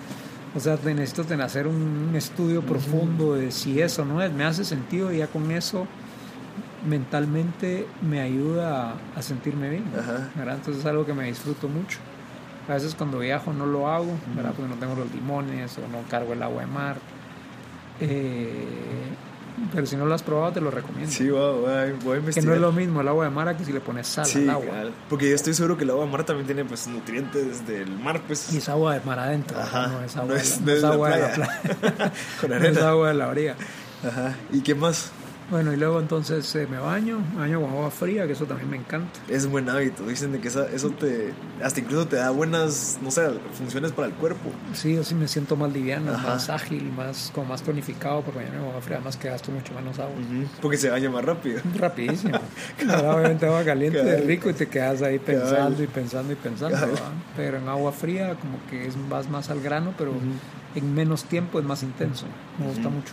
o sea, te necesito tener- hacer un estudio profundo de si eso no es, me hace sentido y ya con eso mentalmente me ayuda a, a sentirme bien, Ajá. ¿verdad? Entonces es algo que me disfruto mucho. A veces cuando viajo no lo hago, ¿verdad? Porque no tengo los limones o no cargo el agua de mar. Eh, pero si no lo has probado, te lo recomiendo. Sí, a, voy a- que no es lo mismo el agua de mar a que si le pones sal Sí, al agua. Porque yo estoy seguro que el agua de mar también tiene pues nutrientes del mar, pues. Y es agua de mar adentro, Ajá. no es agua, No de es- la- no no es es la agua de la playa. Con No es arena. agua de la orilla. Ajá. ¿Y qué más? Bueno, y luego entonces eh, me baño, me baño con agua fría, que eso también me encanta. Es un buen hábito. Dicen de que esa- eso te. Hasta incluso te da buenas, no sé, funciones para el cuerpo. Sí, yo sí me siento más liviano, Ajá. más ágil, más como más tonificado porque bañarme con agua fría, además que gasto mucho menos agua. Porque se baña más rápido. Rapidísimo. Ahora, obviamente agua caliente es rico y te quedas ahí Cabal. pensando y pensando y pensando. Pero en agua fría como que es, vas más al grano, pero en menos tiempo es más intenso. Me gusta mucho.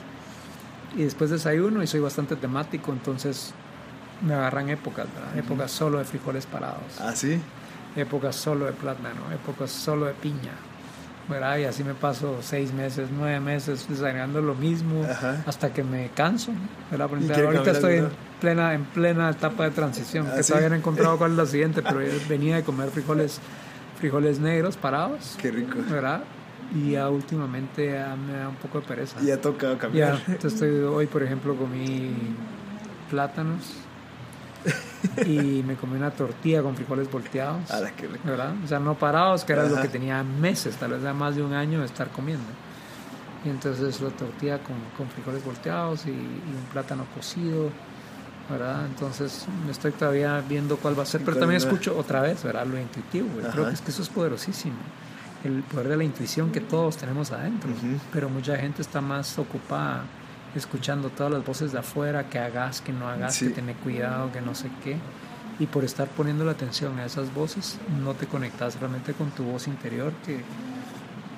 Y después desayuno y soy bastante temático, entonces me agarran épocas, ¿verdad? Épocas solo de frijoles parados, Ah, sí. épocas solo de plátano, épocas solo de piña. ¿verdad? Y así me paso seis meses, nueve meses desayunando lo mismo Ajá. hasta que me canso. ¿verdad? Quiere ahorita estoy en plena, en plena etapa de transición, Ah, que ¿sí? todavía no he encontrado cuál es la siguiente, pero yo venía de comer frijoles, frijoles negros parados, Qué rico. ¿verdad? Y ya últimamente ya me da un poco de pereza. Ya toca Ya, cambiar. entonces estoy, hoy por ejemplo comí plátanos y me comí una tortilla con frijoles volteados. A la que. ¿verdad? O sea, no parados, que era lo Ajá. que tenía meses, tal vez ya más de un año de estar comiendo. Y entonces la tortilla con, con frijoles volteados y, y un plátano cocido, ¿verdad? Entonces me estoy todavía viendo cuál va a ser, pero ¿Cuál también escucho otra vez, ¿verdad? Lo intuitivo. Creo que es que eso es poderosísimo. El poder de la intuición que todos tenemos adentro, pero mucha gente está más ocupada escuchando todas las voces de afuera, que hagas, que no hagas, Sí. que tener cuidado, que no sé qué. Y por estar poniendo la atención a esas voces, no te conectas realmente con tu voz interior, que,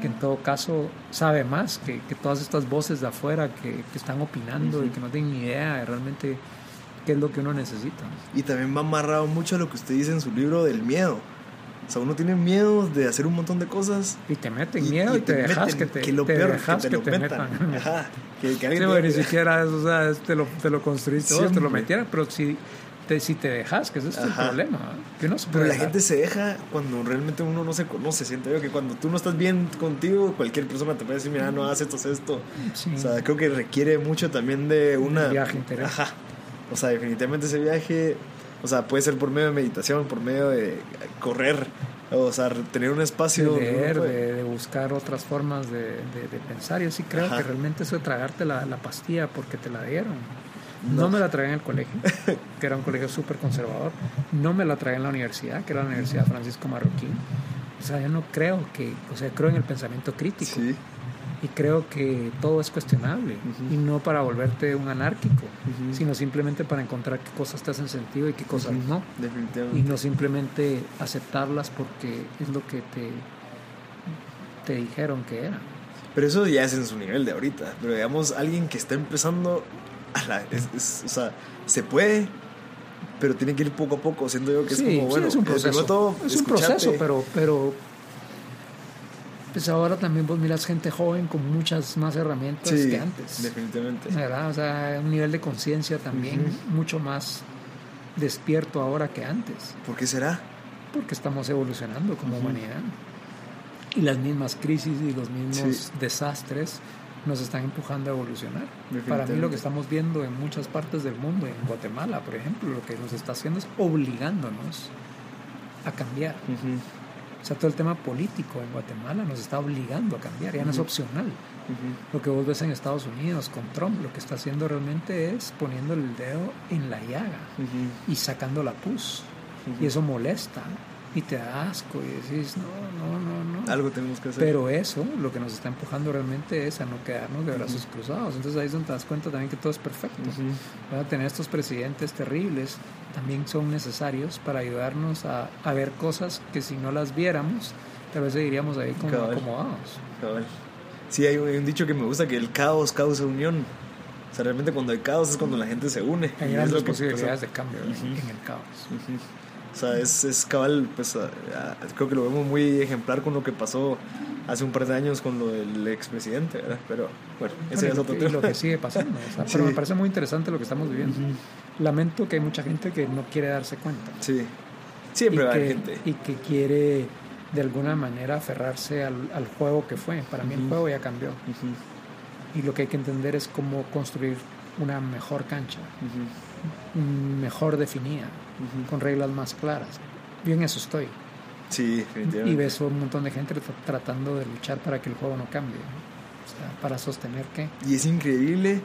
que en todo caso sabe más que, que todas estas voces de afuera que, que están opinando y que no tienen ni idea de realmente qué es lo que uno necesita. Y también va amarrado mucho a lo que usted dice en su libro del miedo. O sea, uno tiene miedo de hacer un montón de cosas. Y te meten miedo y, te, dejas meten, que te, que lo te peor, dejas que te lo metan. metan. Ajá. Que, que Sí, te- ni siquiera eso, o sea, te lo, te lo construiste vos, te lo metieran, pero si te, si te dejas, que ese es el problema, que uno se Pero puede la dejar. gente se deja cuando realmente uno no se conoce. Siento yo que cuando tú no estás bien contigo, cualquier persona te puede decir, mira, no haces esto, haz esto. Sí. O sea, creo que requiere mucho también de una... Un viaje interior. Ajá. O sea, definitivamente ese viaje, o sea, puede ser por medio de meditación, por medio de correr, o sea, tener un de espacio... uno leer, puede- de, de buscar otras formas de, de- de pensar. Yo sí creo Ajá. que realmente eso de tragarte la, la pastilla porque te la dieron. No. No. me la tragué en el colegio, que era un colegio súper conservador. No me la tragué en la universidad, que era la Universidad Francisco Marroquín. O sea, yo no creo que, o sea, creo en el pensamiento crítico. Sí. Y creo que todo es cuestionable. Y no para volverte un anárquico, sino simplemente para encontrar qué cosas te hacen sentido y qué cosas no. Definitivamente. Y no simplemente aceptarlas porque es lo que te, te dijeron que era. Pero eso ya es en su nivel de ahorita. Pero digamos, alguien que está empezando, a la- es- es- o sea, se puede, pero tiene que ir poco a poco. Siento yo que sí, es como, sí, bueno, es un proceso. todo, es un proceso, pero, pero pues ahora también vos miras gente joven con muchas más herramientas Sí, que antes. definitivamente. ¿verdad? O sea, un nivel de conciencia también mucho más despierto ahora que antes, ¿Por qué será? porque estamos evolucionando como humanidad. Y las mismas crisis y los mismos Sí. desastres nos están empujando a evolucionar. Para mí lo que estamos viendo en muchas partes del mundo, en Guatemala, por ejemplo, lo que nos está haciendo es obligándonos a cambiar. Ujú, O sea, todo el tema político en Guatemala nos está obligando a cambiar, ya no es opcional. Lo que vos ves en Estados Unidos con Trump, lo que está haciendo realmente es poniendo el dedo en la llaga y sacando la pus. Y eso molesta y te da asco y decís, no, no, no, no. Algo tenemos que hacer. Pero eso lo que nos está empujando realmente es a no quedarnos de brazos cruzados. Entonces ahí es donde te das cuenta también que todo es perfecto. ¿verdad? Tener estos presidentes terribles también son necesarios para ayudarnos a, a ver cosas que si no las viéramos, tal vez seguiríamos ahí como Cabal. acomodados. Cabal. Sí, hay un, dicho que me gusta que el caos causa unión. O sea, realmente cuando hay caos es cuando la gente se une. Hay grandes posibilidades de cambio en el caos. O sea, es, es cabal, pues a- a- creo que lo vemos muy ejemplar con lo que pasó hace un par de años con lo del expresidente, ¿verdad? Pero bueno, ese Bueno, ya es otro tema. lo que sigue pasando. o sea, Sí. Pero me parece muy interesante lo que estamos viviendo. Lamento que hay mucha gente que no quiere darse cuenta. Sí, siempre va a haber que, gente. y que quiere de alguna manera aferrarse al, al juego que fue. Para mí el juego ya cambió. Ujú, Y lo que hay que entender es cómo construir una mejor cancha, mejor definida, con reglas más claras. Yo en eso estoy. Sí, Y definitivamente. ves un montón de gente tra- tratando de luchar para que el juego no cambie. ¿no? O sea, para sostener que... Y es increíble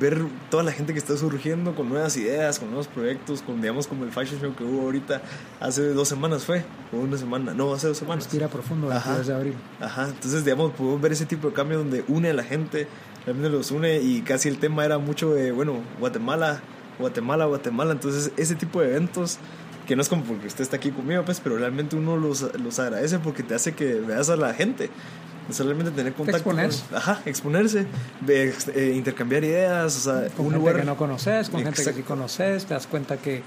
ver toda la gente que está surgiendo con nuevas ideas, con nuevos proyectos, con digamos como el fashion show que hubo ahorita hace dos semanas fue, o una semana, no, hace dos semanas. Respira profundo, Ajá. 22 de abril. Ajá, entonces digamos podemos ver ese tipo de cambio donde une a la gente, realmente los une y casi el tema era mucho de, bueno, Guatemala, Guatemala, Guatemala, entonces ese tipo de eventos que no es como porque usted está aquí conmigo, pues, pero realmente uno los, los agradece porque te hace que veas a la gente. Realmente tener contacto con- exponerse. ajá, exponerse, ve- eh, intercambiar ideas, o sea, Con un gente lugar que no conoces, con gente que sí Exacto. conoces, te das cuenta que,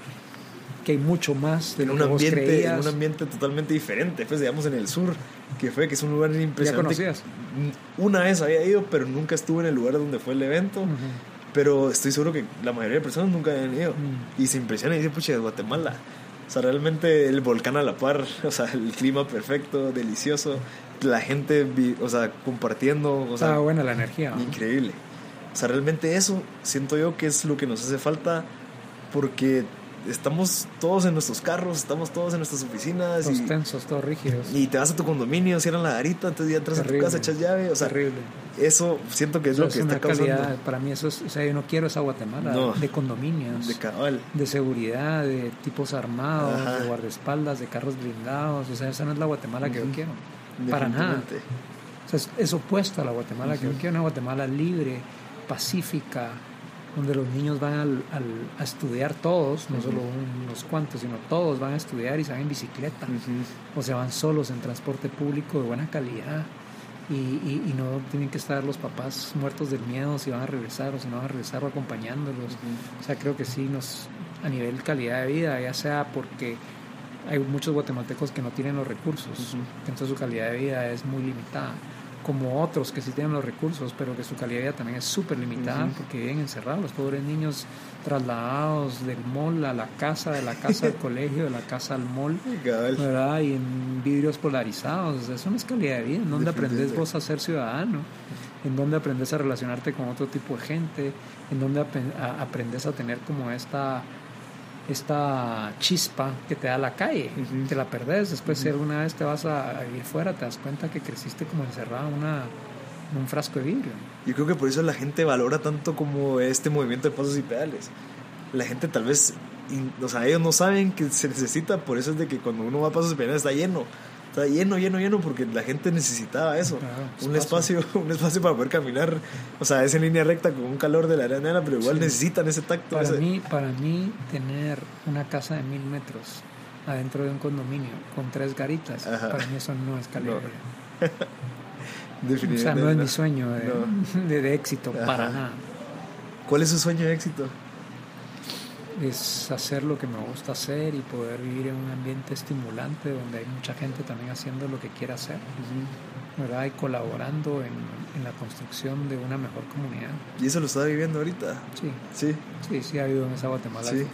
que hay mucho más de en lo un que vos ambiente, en creías. un ambiente totalmente diferente, pues digamos en el sur, que fue que es un lugar ¿Ya impresionante. conocías? Una vez había ido, pero nunca estuve en el lugar donde fue el evento. Ujú. Pero estoy seguro que la mayoría de personas nunca habían ido. Mm. Y se impresiona y dice, pucha, es Guatemala. O sea, realmente el volcán a la par, o sea, el clima perfecto, delicioso, la gente, o sea, compartiendo, o sea, buena la energía. ¿no? increíble. O sea, realmente eso siento yo que es lo que nos hace falta porque estamos todos en nuestros carros, estamos todos en nuestras oficinas. Todos y, tensos, todos rígidos. y te vas a tu condominio, cierran la garita, entonces ya entras a tu casa, echas llave. O sea, Terrible. eso siento que es lo que está causando. calidad, para mí eso es, o sea, yo no quiero esa Guatemala No. de condominios, De de, cabal. seguridad, de tipos armados, Ajá. de guardaespaldas, de carros blindados, o sea, esa no es la Guatemala que yo quiero, para nada. Definitivamente. O sea, es, es opuesto a la Guatemala que yo quiero, una Guatemala libre, pacífica, donde los niños van al- al- a estudiar todos, no solo unos cuantos, sino todos van a estudiar y se van en bicicleta. O se van solos en transporte público de buena calidad. Y, y- y no tienen que estar los papás muertos del miedo si van a regresar o si no van a regresar o acompañándolos. O sea, creo que sí nos, a nivel calidad de vida, ya sea porque hay muchos guatemaltecos que no tienen los recursos, entonces su calidad de vida es muy limitada, como otros que sí tienen los recursos, pero que su calidad de vida también es súper limitada porque viven encerrados, los pobres niños trasladados del mall a la casa, de la casa al colegio, de la casa al mall. ¿verdad? Y en vidrios polarizados. Eso no es calidad de vida. ¿En dónde aprendes vos a ser ciudadano? ¿En dónde aprendes a relacionarte con otro tipo de gente? ¿En dónde apen- a- aprendes a tener como esta esta chispa que te da la calle? Te la perdés. Después, si alguna vez te vas a, vivir fuera, te das cuenta que creciste como encerrado en, una, en un frasco de vidrio. Yo creo que por eso la gente valora tanto como este movimiento de pasos y pedales. La gente tal vez, o sea, ellos no saben que se necesita, por eso es de que cuando uno va a pasos y pedales está lleno. Está lleno, lleno, lleno, porque la gente necesitaba eso. Un espacio. espacio, un espacio para poder caminar. O sea, es en línea recta con un calor de la arena, pero igual Sí. necesitan ese tacto. Para ese- mí, para mí, tener una casa de mil metros adentro de un condominio con tres garitas, Ajá. para mí eso no es calidad. No. de vida. O sea, Definitivamente. no es mi sueño de, No. de, de éxito, Ajá. para nada. ¿Cuál es su sueño de éxito? Es hacer lo que me gusta hacer y poder vivir en un ambiente estimulante donde hay mucha gente también haciendo lo que quiere hacer, ¿verdad? Y colaborando en, en la construcción de una mejor comunidad. Y eso lo está viviendo ahorita. Sí, Sí. sí, sí ha habido en esa Guatemala. Sí.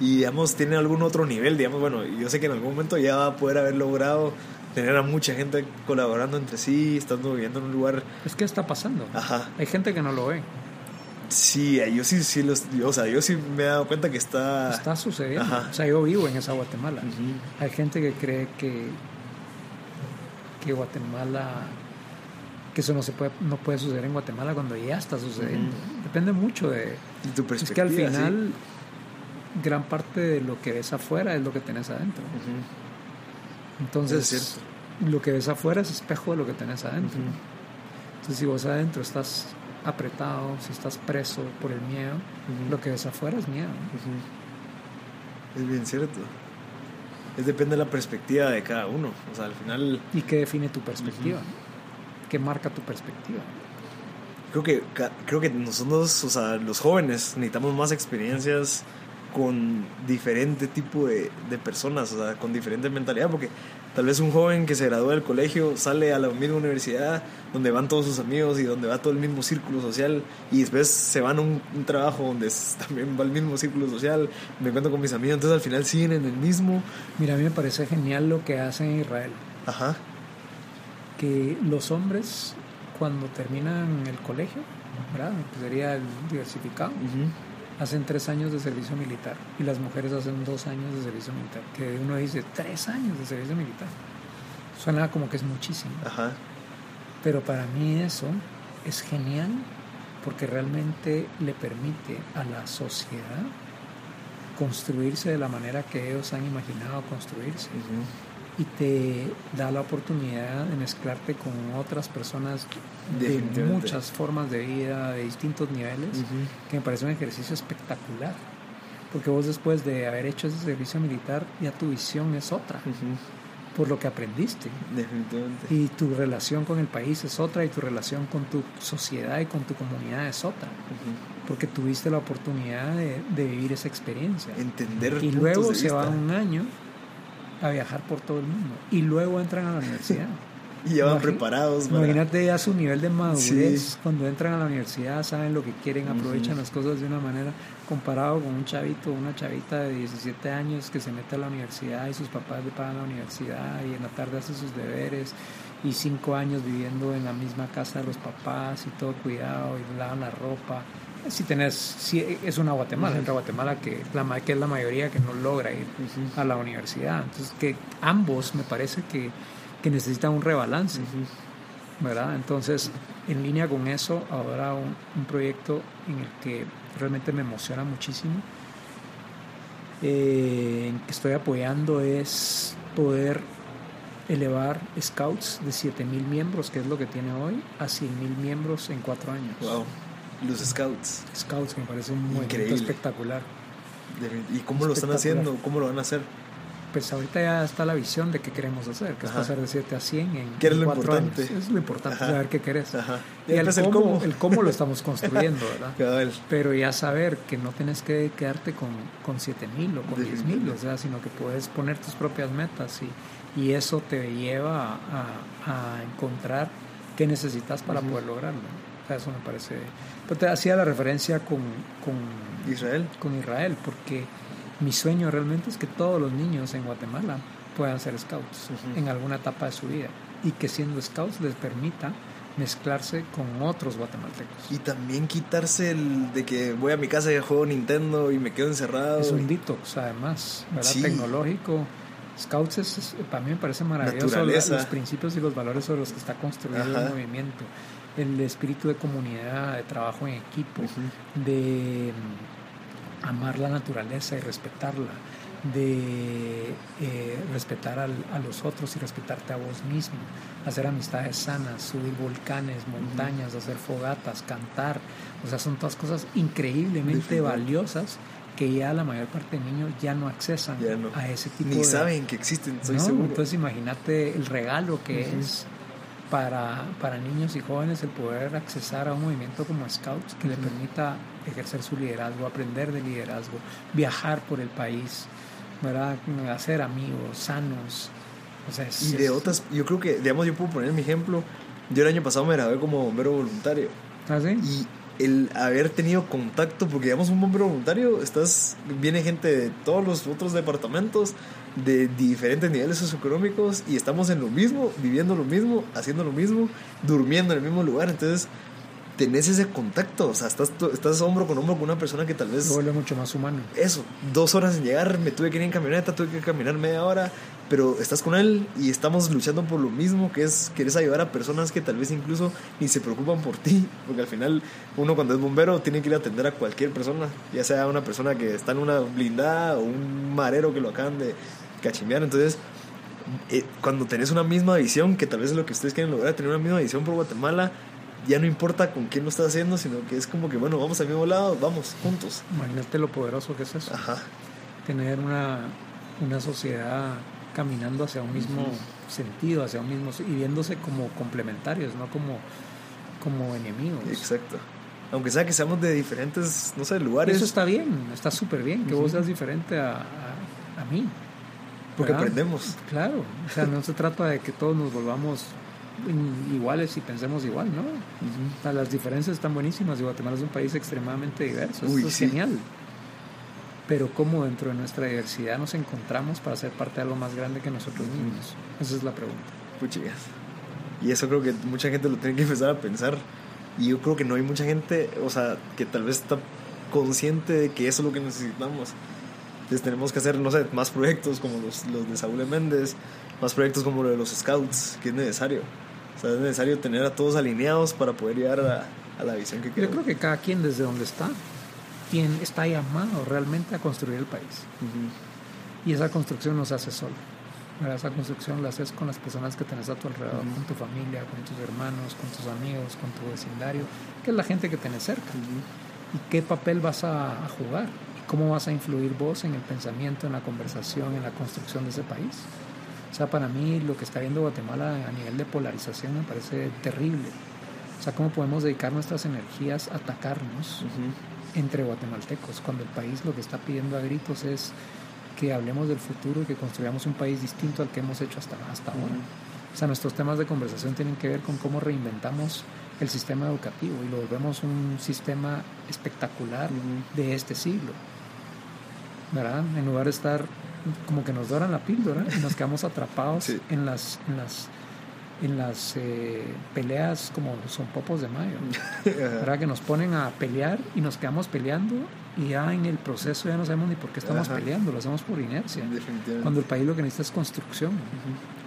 Y digamos, tiene algún otro nivel, digamos, bueno, yo sé que en algún momento ya va a poder haber logrado tener a mucha gente colaborando entre sí, estando viviendo en un lugar. Es que está pasando. Ajá. Hay gente que no lo ve. Sí, yo sí, sí, los, yo- o sea, yo sí me he dado cuenta que está. Está sucediendo. Ajá. O sea, yo vivo en esa Guatemala. Hay gente que cree que, que Guatemala, que eso no se puede, no puede suceder en Guatemala cuando ya está sucediendo. Depende mucho de. Y tu Es que al perspectiva, final, gran parte de lo que ves afuera es lo que tenés adentro. Entonces, Es lo que ves afuera es espejo de lo que tenés adentro. Entonces, si vos adentro estás apretado, si estás preso por el miedo, Ujú. lo que ves afuera es miedo. Ujú. Es bien cierto. Es depende de la perspectiva de cada uno. O sea, al final. ¿Y qué define tu perspectiva? ¿Qué marca tu perspectiva? Creo que, creo que nosotros, o sea, los jóvenes, necesitamos más experiencias con diferente tipo de, de personas, o sea, con diferente mentalidad, porque tal vez un joven que se gradúa del colegio sale a la misma universidad donde van todos sus amigos y donde va todo el mismo círculo social y después se van a un, un trabajo donde es- también va el mismo círculo social, me encuentro con mis amigos, entonces al final siguen en el mismo, Mira, a mí me parece genial lo que hacen en Israel. ajá, Que los hombres, cuando terminan el colegio, ¿verdad? Sería diversificado, hacen tres años de servicio militar. Y las mujeres hacen dos años de servicio militar. Que uno dice, tres años de servicio militar. Suena como que es muchísimo. ajá, Pero para mí eso es genial porque realmente le permite a la sociedad construirse de la manera que ellos han imaginado construirse y te da la oportunidad de mezclarte con otras personas de muchas formas de vida, de distintos niveles, que me parece un ejercicio espectacular. Porque vos después de haber hecho ese servicio militar, ya tu visión es otra, por lo que aprendiste. definitivamente. Y tu relación con el país es otra y tu relación con tu sociedad y con tu comunidad es otra. Porque tuviste la oportunidad de, de vivir esa experiencia. Entender Y luego se vista. van un año a viajar por todo el mundo. Y luego entran a la universidad. y ya van preparados para- Imagínate ya su nivel de madurez. Sí. Cuando entran a la universidad saben lo que quieren, aprovechan las cosas de una manera comparado con un chavito una chavita de 17 años que se mete a la universidad y sus papás le pagan la universidad y en la tarde hace sus deberes y cinco años viviendo en la misma casa de los papás y todo cuidado y lavan la ropa Si tenés, si es una Guatemala, otra Guatemala que, la, que es la mayoría que no logra ir a la universidad. Entonces, que ambos me parece que, que necesitan un rebalance, ¿verdad? Entonces, en línea con eso, ahora un, un proyecto en el que realmente me emociona muchísimo, eh, en que estoy apoyando es poder elevar Scouts de 7.000 miembros, que es lo que tiene hoy, a 100.000 miembros en cuatro años. Wow. Los Scouts. Scouts, me parece un movimiento espectacular. ¿Y cómo lo están haciendo? ¿Cómo lo van a hacer? Pues ahorita ya está la visión de qué queremos hacer, que es pasar de 7 a 100 en ¿Qué es lo importante? Años. Es lo importante, saber qué querés. Y, el, cómo, el, cómo, lo estamos construyendo, ¿verdad? Pero ya saber que no tienes que quedarte con, con 7 mil o con 10 mil, o sea, sino que puedes poner tus propias metas y, y eso te lleva a, a, encontrar qué necesitas para poder lograrlo. O sea, eso me parece... Pero te hacía la referencia con, con Israel. Con Israel, porque mi sueño realmente es que todos los niños en Guatemala puedan ser scouts en alguna etapa de su vida y que siendo scouts les permita mezclarse con otros guatemaltecos. Y también quitarse el de que voy a mi casa y juego Nintendo y me quedo encerrado. Es un detox además, ¿verdad? Tecnológico. Scouts es, para mí me parece maravilloso los principios y los valores sobre los que está construido el movimiento. El espíritu de comunidad, de trabajo en equipo, de amar la naturaleza y respetarla, de eh, respetar a los otros y respetarte a vos mismo, hacer amistades sanas, subir volcanes, montañas, hacer fogatas, cantar. O sea, son todas cosas increíblemente valiosas que ya la mayor parte de niños ya no accesan a ese tipo Ni de... saben que existen, estoy seguro. Entonces imagínate el regalo que es para, para niños y jóvenes el poder accesar a un movimiento como Scouts que le permita ejercer su liderazgo, aprender de liderazgo, viajar por el país, ¿verdad? hacer amigos sanos. O sea, y de otras, yo creo que, digamos, yo puedo poner mi ejemplo. Yo el año pasado me gradué como bombero voluntario. ¿Ah, sí? Y el haber tenido contacto, porque digamos un bombero voluntario, estás, viene gente de todos los otros departamentos, de diferentes niveles socioeconómicos y estamos en lo mismo, viviendo lo mismo, haciendo lo mismo, durmiendo en el mismo lugar. Entonces, tenés ese contacto, o sea, estás, estás hombro con hombro con una persona que tal vez... Lo vuelve mucho más humano. Eso, dos horas en llegar, me tuve que ir en camioneta, tuve que caminar media hora, pero estás con él y estamos luchando por lo mismo, que es, querés ayudar a personas que tal vez incluso ni se preocupan por ti, porque al final uno cuando es bombero tiene que ir a atender a cualquier persona, ya sea una persona que está en una blindada o un marero que lo acaban de cachimbear, entonces... Eh, cuando tenés una misma visión, que tal vez es lo que ustedes quieren lograr, tener una misma visión por Guatemala, ya no importa con quién lo estás haciendo, sino que es como que, bueno, vamos al mismo lado, vamos juntos. Imagínate lo poderoso que es eso. Tener una, una sociedad caminando hacia un mismo sentido, hacia un mismo y viéndose como complementarios, no como, como enemigos. Exacto. Aunque sea que seamos de diferentes, no sé, lugares. Eso está bien, está súper bien, que vos seas diferente a, a, mí. Porque aprendemos. Claro, o sea, no se trata de que todos nos volvamos iguales y pensemos igual, ¿no? las diferencias están buenísimas y Guatemala es un país extremadamente diverso, eso es genial. Pero cómo dentro de nuestra diversidad nos encontramos para ser parte de algo más grande que nosotros mismos. Esa es la pregunta. Puchigas. Y eso creo que mucha gente lo tiene que empezar a pensar. Y yo creo que no hay mucha gente, o sea, que tal vez está consciente de que eso es lo que necesitamos. Entonces tenemos que hacer, no sé, más proyectos como los, los de Saúl Méndez, más proyectos como lo de los Scouts, que es necesario. O sea, es necesario tener a todos alineados para poder llegar a, la visión que queremos. Yo creo que cada quien desde donde está, quien está llamado realmente a construir el país. Y esa construcción no se hace solo. Esa construcción la haces con las personas que tenés a tu alrededor, con tu familia, con tus hermanos, con tus amigos, con tu vecindario, que es la gente que tenés cerca. ¿Y qué papel vas a, a jugar? ¿Y cómo vas a influir vos en el pensamiento, en la conversación, en la construcción de ese país? O sea, para mí lo que está viendo Guatemala a nivel de polarización me parece terrible. O sea, cómo podemos dedicar nuestras energías a atacarnos entre guatemaltecos, cuando el país lo que está pidiendo a gritos es que hablemos del futuro y que construyamos un país distinto al que hemos hecho hasta, hasta ahora. O sea, nuestros temas de conversación tienen que ver con cómo reinventamos el sistema educativo y lo volvemos un sistema espectacular de este siglo. ¿Verdad? En lugar de estar como que nos doran la píldora y nos quedamos atrapados en, las, en, las, en las eh, peleas como son popos de mayo, ¿verdad? Que nos ponen a pelear y nos quedamos peleando y ya en el proceso ya no sabemos ni por qué estamos Ajá. peleando, lo hacemos por inercia. Definitivamente. Cuando el país lo que necesita es construcción.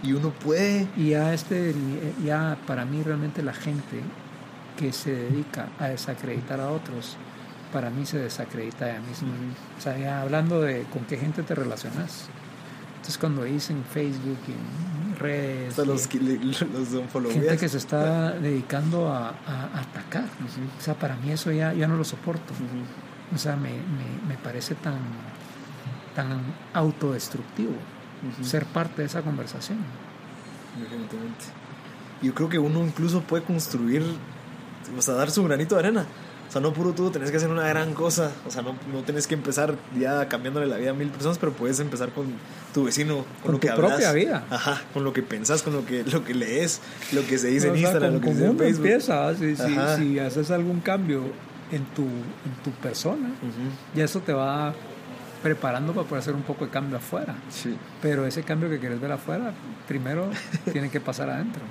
Y uno puede. Y ya este, ya para mí realmente la gente que se dedica a desacreditar a otros, para mí se desacredita a ella misma. O sea, ya hablando de con qué gente te relacionas. Entonces cuando dicen Facebook y en redes, Hasta y los, que le- los gente que se está dedicando a, a- a atacar. O sea, para mí eso ya, ya no lo soporto. O sea, me, me, me parece tan, tan autodestructivo ser parte de esa conversación. Definitivamente. Yo creo que uno incluso puede construir, o sea, dar su granito de arena. O sea, no puro tú tenés que hacer una gran cosa. O sea, no, no tenés que empezar ya cambiándole la vida a mil personas, pero puedes empezar con tu vecino, con, Con lo que tu hablas. propia vida. Ajá, con lo que pensás, con lo que, lo que lees, lo que se dice en O sea, Instagram, con- lo que se dice en Facebook. empieza, si, si- Ajá. si haces algún cambio en tu, en tu persona, ya eso te va preparando para poder hacer un poco de cambio afuera. Sí. Pero ese cambio que quieres ver afuera, primero tiene que pasar adentro.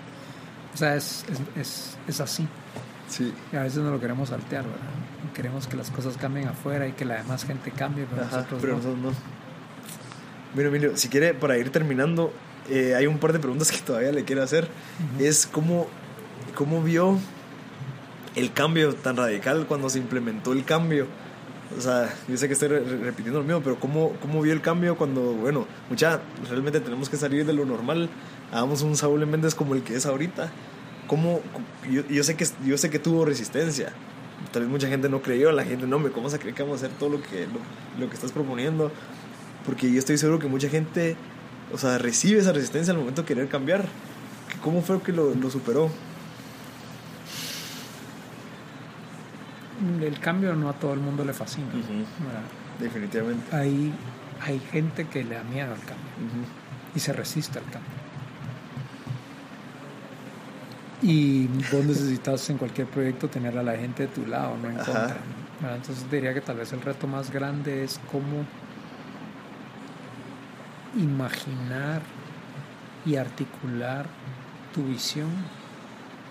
O sea, es, es, es, es así. Sí. Y a veces no lo queremos saltear, ¿verdad? Queremos que las cosas cambien afuera y que la demás gente cambie, pero Ajá, nosotros pero no. nosotros no. Bueno, Emilio, si quiere, para ir terminando, eh, hay un par de preguntas que todavía le quiero hacer. Es cómo, cómo vio el cambio tan radical cuando se implementó el cambio. O sea, yo sé que estoy re- re- repitiendo lo mismo, pero ¿cómo, ¿cómo vio el cambio cuando, bueno, mucha, realmente tenemos que salir de lo normal, hagamos un Saúl Méndez como el que es ahorita? ¿Cómo, yo, yo, sé que, yo sé que tuvo resistencia, tal vez mucha gente no creyó, la gente no me, ¿cómo vas a creer que vamos a hacer todo lo que, lo, lo que estás proponiendo? Porque yo estoy seguro que mucha gente, o sea, recibe esa resistencia al momento de querer cambiar. ¿Cómo fue que lo, lo superó? El cambio no a todo el mundo le fascina. Definitivamente. hay, hay gente que le da miedo al cambio y se resiste al cambio. Y vos necesitas en cualquier proyecto tener a la gente de tu lado, no en contra. Entonces diría que tal vez el reto más grande es cómo imaginar y articular tu visión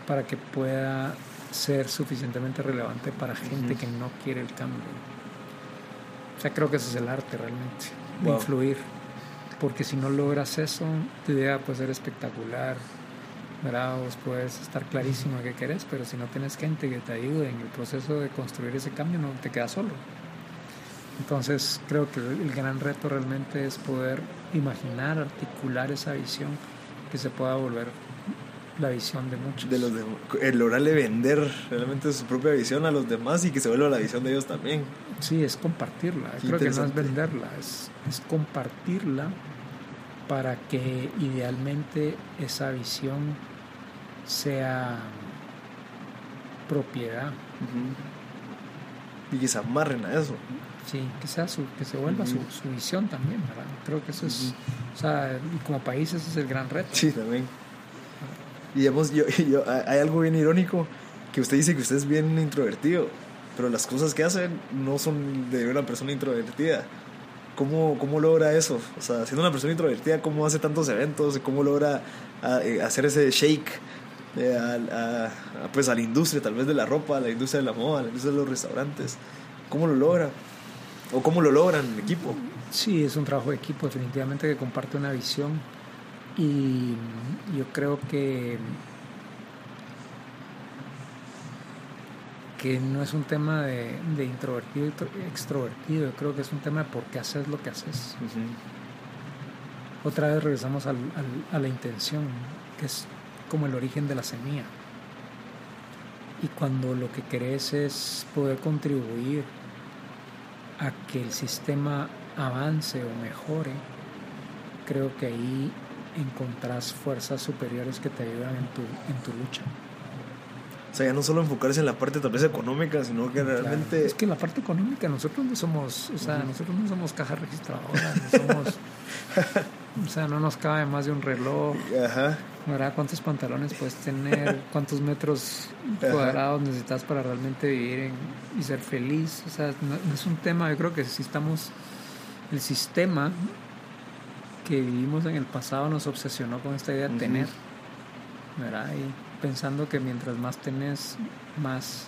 para que pueda ser suficientemente relevante para gente que no quiere el cambio. O sea, creo que ese es el arte realmente, de influir. Porque si no logras eso, tu idea puede ser espectacular, ¿verdad? Vos puedes estar clarísimo a qué querés, pero si no tienes gente que te ayude en el proceso de construir ese cambio, no te quedas solo. Entonces, creo que el gran reto realmente es poder imaginar, articular esa visión que se pueda volver la visión de muchos. De los de- el lograrle vender realmente su propia visión a los demás y que se vuelva la visión de ellos también. Sí, es compartirla. Qué Creo que no es venderla, es, es compartirla para que idealmente esa visión sea propiedad. Y que se amarren a eso. Sí, que sea su, que se vuelva su, su visión también, ¿verdad? Creo que eso es, o sea, y como país ese es el gran reto. Sí, también. Y digamos, yo, yo- hay algo bien irónico que usted dice que usted es bien introvertido, pero las cosas que hace no son de una persona introvertida. ¿Cómo, ¿Cómo logra eso? O sea, siendo una persona introvertida, ¿cómo hace tantos eventos? ¿Cómo logra ah, eh, hacer ese shake eh, a, a- a, pues, a la industria, tal vez de la ropa, a la industria de la moda, a la industria de los restaurantes? ¿Cómo lo logra? ¿O cómo lo logran en equipo? Sí, es un trabajo de equipo, definitivamente que comparte una visión y yo creo que que no es un tema de, de introvertido y tro- extrovertido, yo creo que es un tema de por qué haces lo que haces. Otra vez regresamos al- al- a la intención, que es como el origen de la semilla. Y cuando lo que querés es poder contribuir a que el sistema avance o mejore, creo que ahí encontrás fuerzas superiores que te ayudan en tu, en tu lucha. O sea, ya no solo enfocarse en la parte tal vez económica, sino que Claro. realmente... Es que la parte económica, nosotros no somos, o sea, nosotros no somos caja registradora, no somos, o sea, no nos cabe más de un reloj, Ajá. ¿verdad? ¿Cuántos pantalones puedes tener? ¿Cuántos metros Ajá. cuadrados necesitas para realmente vivir en- y ser feliz? O sea, no, no es un tema, yo creo que si estamos, el sistema que vivimos en el pasado nos obsesionó con esta idea de tener, ¿verdad? Y pensando que mientras más tenés, más,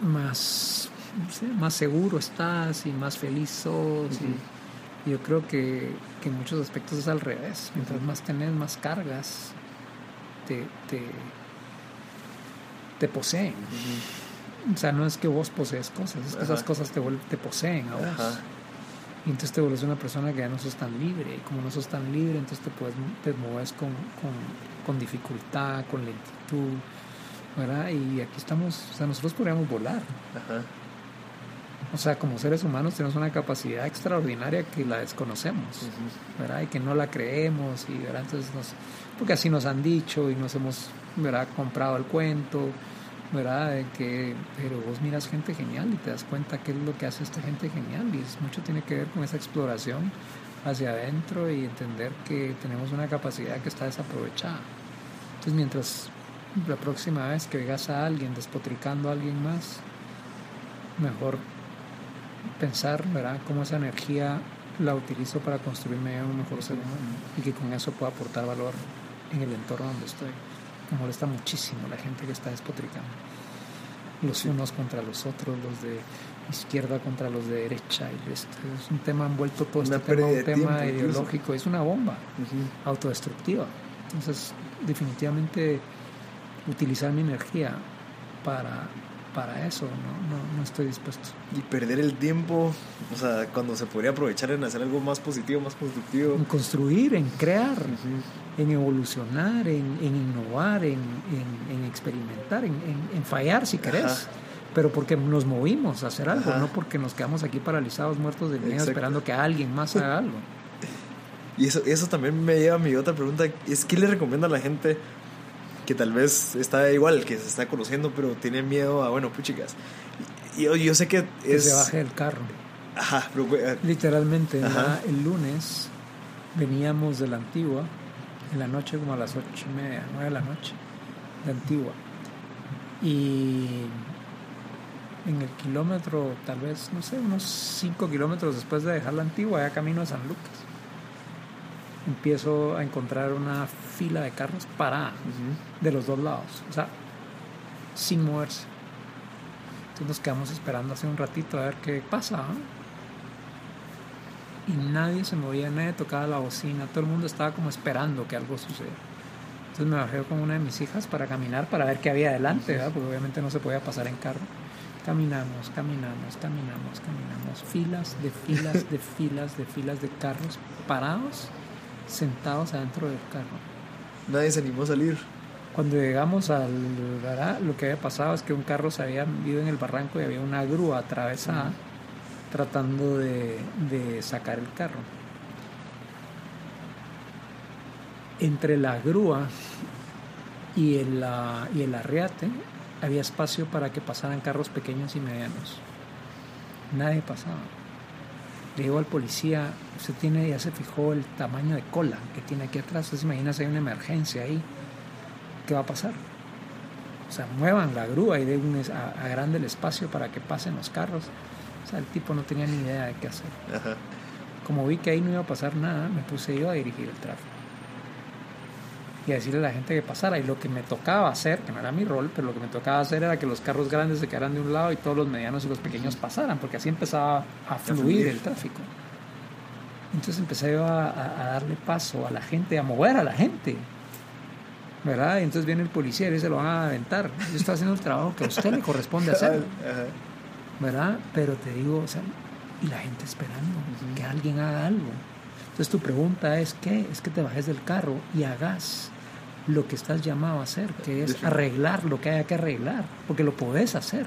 más, no sé, más seguro estás y más feliz sos. y yo creo que, que en muchos aspectos es al revés. Mientras más tenés, más cargas te, te, te poseen. O sea, no es que vos posees cosas, es que esas cosas te, te poseen a vos. Y entonces te vuelves una persona que ya no sos tan libre. Y como no sos tan libre, entonces te, puedes, te mueves con, con, con dificultad, con lentitud. ¿verdad? Y aquí estamos, o sea, nosotros podríamos volar. Ajá. O sea, como seres humanos tenemos una capacidad extraordinaria que la desconocemos, ¿verdad? Y que no la creemos, y ¿verdad? Entonces nos, porque así nos han dicho y nos hemos, ¿verdad? Comprado el cuento, ¿verdad? De que, pero vos miras gente genial y te das cuenta qué es lo que hace esta gente genial y es, mucho tiene que ver con esa exploración hacia adentro y entender que tenemos una capacidad que está desaprovechada. Entonces, mientras la próxima vez que veas a alguien despotricando a alguien más, mejor pensar, ¿verdad?, cómo esa energía la utilizo para construirme un mejor ser humano y que con eso pueda aportar valor en el entorno donde estoy. Me molesta muchísimo la gente que está despotricando. Los unos contra los otros, los de izquierda contra los de derecha. Y esto es un tema envuelto todo este tema, un tema tiempo incluso. ideológico. Es una bomba autodestructiva. Entonces, definitivamente utilizar mi energía para, para eso, no, no, no estoy dispuesto. Y perder el tiempo, o sea, cuando se podría aprovechar en hacer algo más positivo, más constructivo. En construir, en crear. En evolucionar, en, en innovar, en, en- en experimentar, en, fallar si querés. Ajá. Pero porque nos movimos a hacer algo, Ajá. no porque nos quedamos aquí paralizados, muertos de miedo, esperando que alguien más haga algo. Y eso, eso también me lleva a mi otra pregunta, es ¿qué le recomienda a la gente que tal vez está igual, que se está conociendo, pero tiene miedo a, bueno, puchicas? Yo, yo sé que Que es... se baje del carro. Ajá, pero... eh, Literalmente, Ajá. el lunes veníamos de la antigua, en la noche como a las ocho y media, nueve de la noche, de antigua. Y en el kilómetro, tal vez, no sé, unos cinco kilómetros después de dejar la antigua, ya camino a San Lucas, empiezo a encontrar una fila de carros parada de los dos lados, o sea, sin moverse. Entonces nos quedamos esperando hace un ratito a ver qué pasa. ¿no? Y nadie se movía, nadie tocaba la bocina, todo el mundo estaba como esperando que algo sucediera. Entonces me bajé con una de mis hijas para caminar, para ver qué había adelante, ¿verdad? porque obviamente no se podía pasar en carro. Caminamos, caminamos, caminamos, caminamos. Filas de filas de filas de filas de carros parados, sentados adentro del carro. Nadie se animó a salir. Cuando llegamos al ¿verdad? lo que había pasado es que un carro se había ido en el barranco y había una grúa atravesada tratando de, sacar el carro. Entre la grúa y el, arriate había espacio para que pasaran carros pequeños y medianos. Nadie pasaba. Le digo al policía, usted tiene, ya se fijó el tamaño de cola que tiene aquí atrás. Entonces imagina si hay una emergencia ahí. ¿Qué va a pasar? O sea, muevan la grúa y den un agrande el espacio para que pasen los carros. O sea, el tipo no tenía ni idea de qué hacer. Ajá. Como vi que ahí no iba a pasar nada, me puse yo a dirigir el tráfico. Y a decirle a la gente que pasara. Y lo que me tocaba hacer, que no era mi rol, pero lo que me tocaba hacer era que los carros grandes se quedaran de un lado y todos los medianos y los pequeños pasaran, porque así empezaba a fluir el tráfico. Entonces empecé yo a darle paso a la gente, a mover a la gente. ¿Verdad? Y entonces viene el policía y se lo van a aventar. Yo estoy haciendo el trabajo que a usted le corresponde hacer. ¿Verdad? Pero te digo, o sea, y la gente esperando que alguien haga algo. Entonces tu pregunta es ¿qué? Es que te bajes del carro y hagas lo que estás llamado a hacer, que es arreglar lo que haya que arreglar, porque lo podés hacer.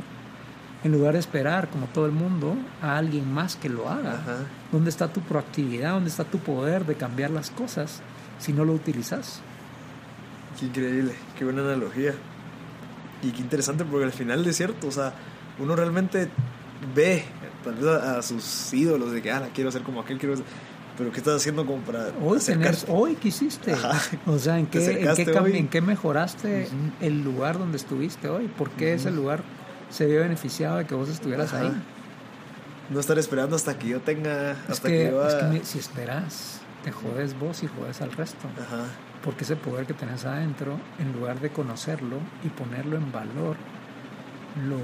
En lugar de esperar, como todo el mundo, a alguien más que lo haga. Ajá. ¿Dónde está tu proactividad? ¿Dónde está tu poder de cambiar las cosas si no lo utilizas? Qué increíble, qué buena analogía. Y qué interesante porque al final es cierto, o sea, uno realmente ve tal vez a, a sus ídolos de que, ah, quiero ser como aquel, quiero ser... Pero ¿qué estás haciendo como para Hoy tenés, hoy qué hiciste. Ajá. O sea, ¿en qué, en, qué en qué mejoraste el lugar donde estuviste hoy? ¿Por qué ese lugar se vio beneficiado de que vos estuvieras Ajá. ahí? No estar esperando hasta que yo tenga, Es hasta que, que, yo es que haga- mi- si esperas, te jodes vos y jodes al resto. Ajá. Porque ese poder que tenés adentro, en lugar de conocerlo y ponerlo en valor, lo,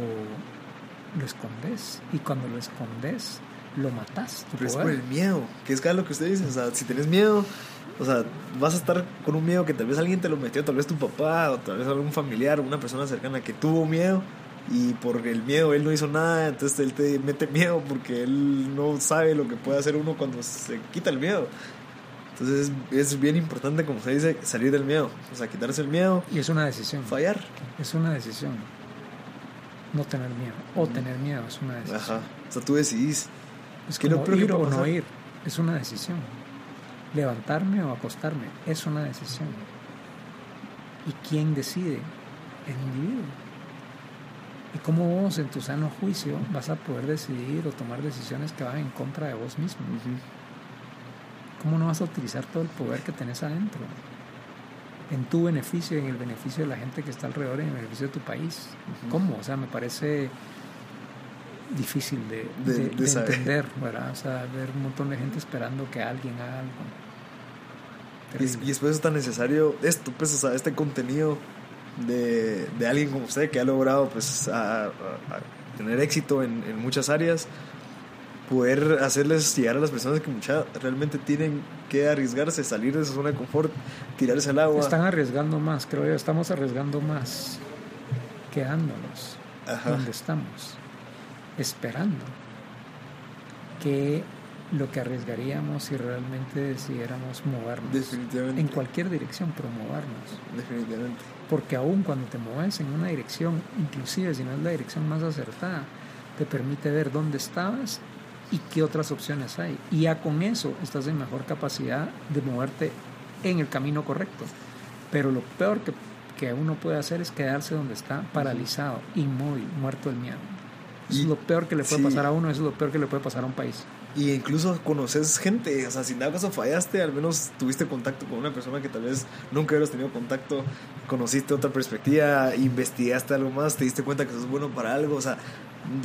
lo escondes. Y cuando lo escondes, lo matas. Pero es por el miedo, que es cada lo que usted dice. O sea, si tenés miedo, o sea, vas a estar con un miedo que tal vez alguien te lo metió, tal vez tu papá, o tal vez algún familiar, una persona cercana que tuvo miedo. Y por el miedo él no hizo nada, entonces él te mete miedo porque él no sabe lo que puede hacer uno cuando se quita el miedo. Entonces es, es bien importante, como se dice, salir del miedo. O sea, quitarse el miedo, Y es una decisión. fallar. Es una decisión. No tener miedo. O tener miedo es una decisión. Ajá. O sea, tú decidís. Es ¿Qué es lo como peor que ir puede o no ir. Es una decisión. Levantarme o acostarme es una decisión. ¿Y quién decide? El individuo. ¿Y cómo vos en tu sano juicio vas a poder decidir o tomar decisiones que van en contra de vos mismo? ¿Cómo no vas a utilizar todo el poder que tenés adentro? En tu beneficio, en el beneficio de la gente que está alrededor, en el beneficio de tu país. ¿Cómo? O sea, me parece difícil de, De- de- de de saber. entender, ¿verdad? O sea, ver un montón de gente esperando que alguien haga algo. Y, Terrible. y después es tan necesario esto, pues, o sea, este contenido de, de alguien como usted que ha logrado, pues, a, a- a tener éxito en, en muchas áreas, poder hacerles llegar a las personas que mucha, realmente tienen que arriesgarse, salir de su zona de confort, tirarse al agua. Están arriesgando más, creo yo. Estamos arriesgando más quedándonos Ajá. donde estamos, esperando que lo que arriesgaríamos si realmente decidiéramos movernos Definitivamente. en cualquier dirección, pero movernos. Definitivamente. Porque aún cuando te mueves en una dirección, inclusive si no es la dirección más acertada, te permite ver dónde estabas y qué otras opciones hay. Y ya con eso estás en mejor capacidad de moverte en el camino correcto. Pero lo peor que, que uno puede hacer es quedarse donde está, paralizado, inmóvil, muerto del miedo. Eso Y- es lo peor que le puede sí. pasar a uno, eso es lo peor que le puede pasar a un país. Y incluso conoces gente, o sea, si en dado caso fallaste, al menos tuviste contacto con una persona que tal vez nunca hubieras tenido contacto, conociste otra perspectiva, investigaste algo más, te diste cuenta que sos bueno para algo, o sea,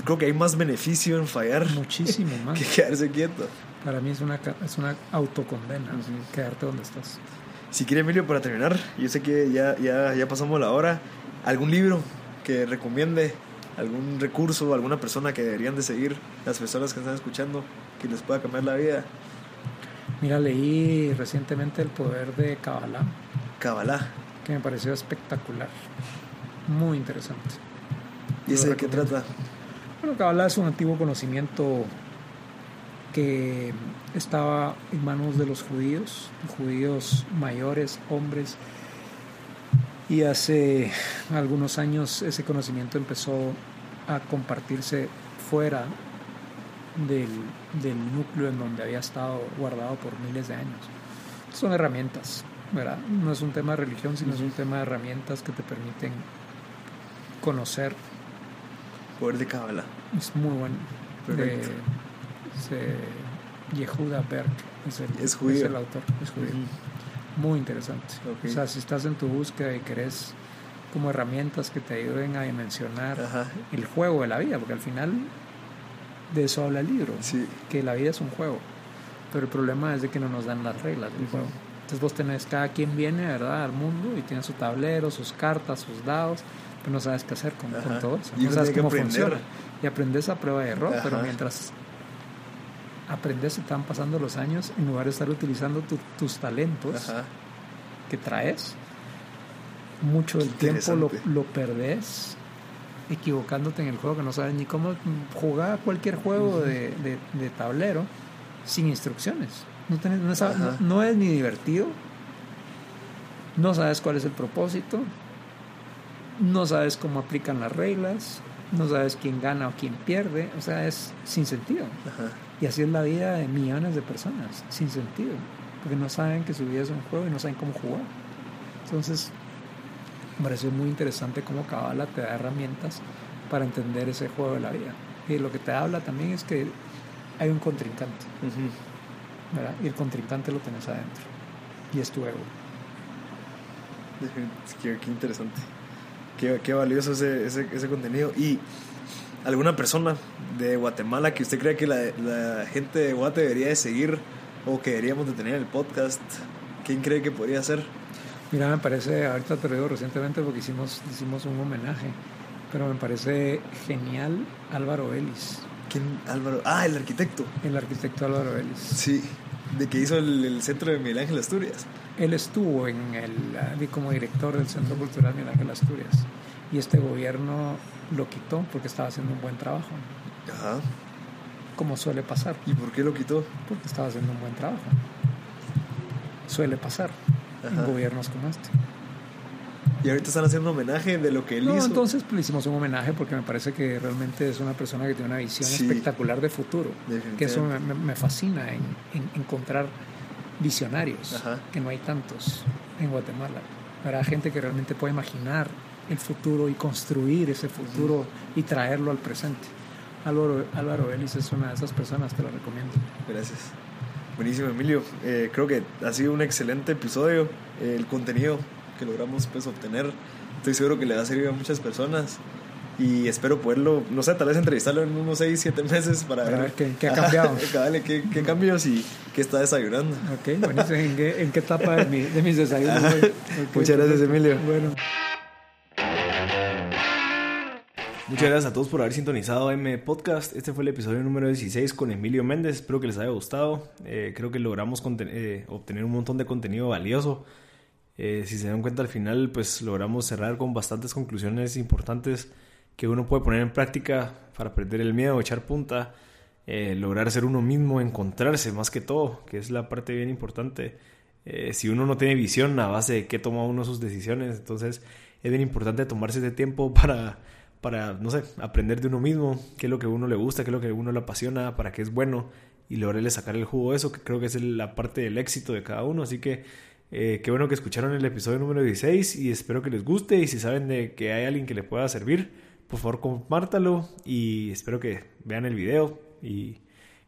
creo que hay más beneficio en fallar Muchísimo más. que quedarse quieto. Para mí es una, es una autocondena quedarte donde estás. Si quiere Emilio, para terminar, yo sé que ya, ya, ya pasamos la hora, ¿algún libro que recomiende? ¿Algún recurso, alguna persona que deberían de seguir las personas que están escuchando, que les pueda cambiar la vida? Mira, leí recientemente El poder de Kabbalah, Kabbalah. que me pareció espectacular. Muy interesante. ¿Y ese de qué trata? Bueno, Kabbalah es un antiguo conocimiento que estaba en manos de los judíos, judíos mayores, hombres, y hace algunos años ese conocimiento empezó a compartirse fuera del, del núcleo en donde había estado guardado por miles de años. Son herramientas, ¿verdad? No es un tema de religión, sino es un tema de herramientas que te permiten conocer Poder de Kabbalah. es muy bueno. De, Perfecto. se- Yehuda Berg es el, Es judío. el autor, es judío. Muy interesante. O sea, si estás en tu búsqueda y querés como herramientas que te ayuden a dimensionar Ajá. el juego de la vida, porque al final de eso habla el libro, Sí. que la vida es un juego. Pero el problema es de que no nos dan las reglas del juego. Entonces vos tenés, cada quien viene, ¿verdad?, al mundo y tiene su tablero, sus cartas, sus dados, no sabes qué hacer con, con todo eso. No sabes cómo funciona. Y aprendes a prueba de error, pero mientras aprendes van pasando los años, en lugar de estar utilizando tu- tus talentos Ajá. que traes, mucho del tiempo lo, lo perdés equivocándote en el juego que no sabes ni cómo jugar cualquier juego de, de- de tablero sin instrucciones. No, tenés- no, sabes- Ajá. no- no es ni divertido, no sabes cuál es el propósito, no sabes cómo aplican las reglas, no sabes quién gana o quién pierde, o sea, es sin sentido. Ajá. Y así es la vida de millones de personas, sin sentido, porque no saben que su vida es un juego y no saben cómo jugar. Entonces, me pareció muy interesante cómo Kabbalah te da herramientas para entender ese juego de la vida. Y lo que te habla también es que hay un contrincante. Y el contrincante lo tenés adentro. Y es tu ego. Qué interesante. Qué, qué valioso ese, ese, ese contenido. Y alguna persona de Guatemala que usted cree que la, la gente de Guate debería de seguir o que deberíamos de tener en el podcast, ¿quién cree que podría ser? Mira, me parece, ahorita te lo digo recientemente porque hicimos, hicimos un homenaje, pero me parece genial Álvaro Ellis. ¿Quién? Álvaro. Ah, el arquitecto. El arquitecto Álvaro Ellis. Sí, de que hizo el, el centro de Miguel Ángel Asturias. Él estuvo en el, como director del Centro Cultural Miguel Ángel Asturias y este gobierno lo quitó porque estaba haciendo un buen trabajo. Ajá. Como suele pasar. ¿Y por qué lo quitó? Porque estaba haciendo un buen trabajo. Suele pasar Ajá. en gobiernos como este. Y ahorita están haciendo homenaje de lo que él No, hizo. entonces pues, le hicimos un homenaje porque me parece que realmente es una persona que tiene una visión Sí. espectacular de futuro. Que eso me- me fascina en, en encontrar visionarios, Ajá. que no hay tantos en Guatemala. Para gente que realmente puede imaginar el futuro y construir ese futuro y traerlo al presente. Álvaro, Álvaro Ellis es una de esas personas, te lo recomiendo. Gracias. Buenísimo, Emilio. Eh, creo que ha sido un excelente episodio. Eh, el contenido que logramos pues, obtener, estoy seguro que le va a servir a muchas personas. Y espero poderlo, no sé, tal vez entrevistarlo en unos 6, 7 meses para, Para ver qué- qué ha cambiado. Qué, qué cambios y qué está desayunando. Ok, buenísimo. ¿En qué, en qué etapa de, mi- de mis desayunos? voy? Ok, Muchas gracias. Emilio. Bueno. Muchas gracias a todos por haber sintonizado M Podcast. Este fue el episodio número 16 con Emilio Méndez. Espero que les haya gustado. Eh, creo que logramos eh, obtener un montón de contenido valioso. Eh, si se dan cuenta al final, pues logramos cerrar con bastantes conclusiones importantes que uno puede poner en práctica para perder el miedo, echar punta, eh, lograr ser uno mismo, encontrarse más que todo, que es la parte bien importante. Eh, si uno no tiene visión a base de qué toma uno sus decisiones, entonces es bien importante tomarse ese tiempo para, para, no sé, aprender de uno mismo, qué es lo que a uno le gusta, qué es lo que a uno le apasiona, para qué es bueno y lograrle sacar el jugo de eso, que creo que es la parte del éxito de cada uno. Así que eh, qué bueno que escucharon el episodio número 16 y espero que les guste y si saben de que hay alguien que le pueda servir, por favor compártalo y espero que vean el video y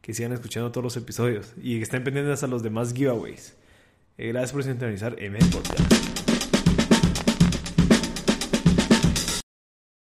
que sigan escuchando todos los episodios y que estén pendientes a los demás giveaways. Eh, gracias por sintonizar M Podcast.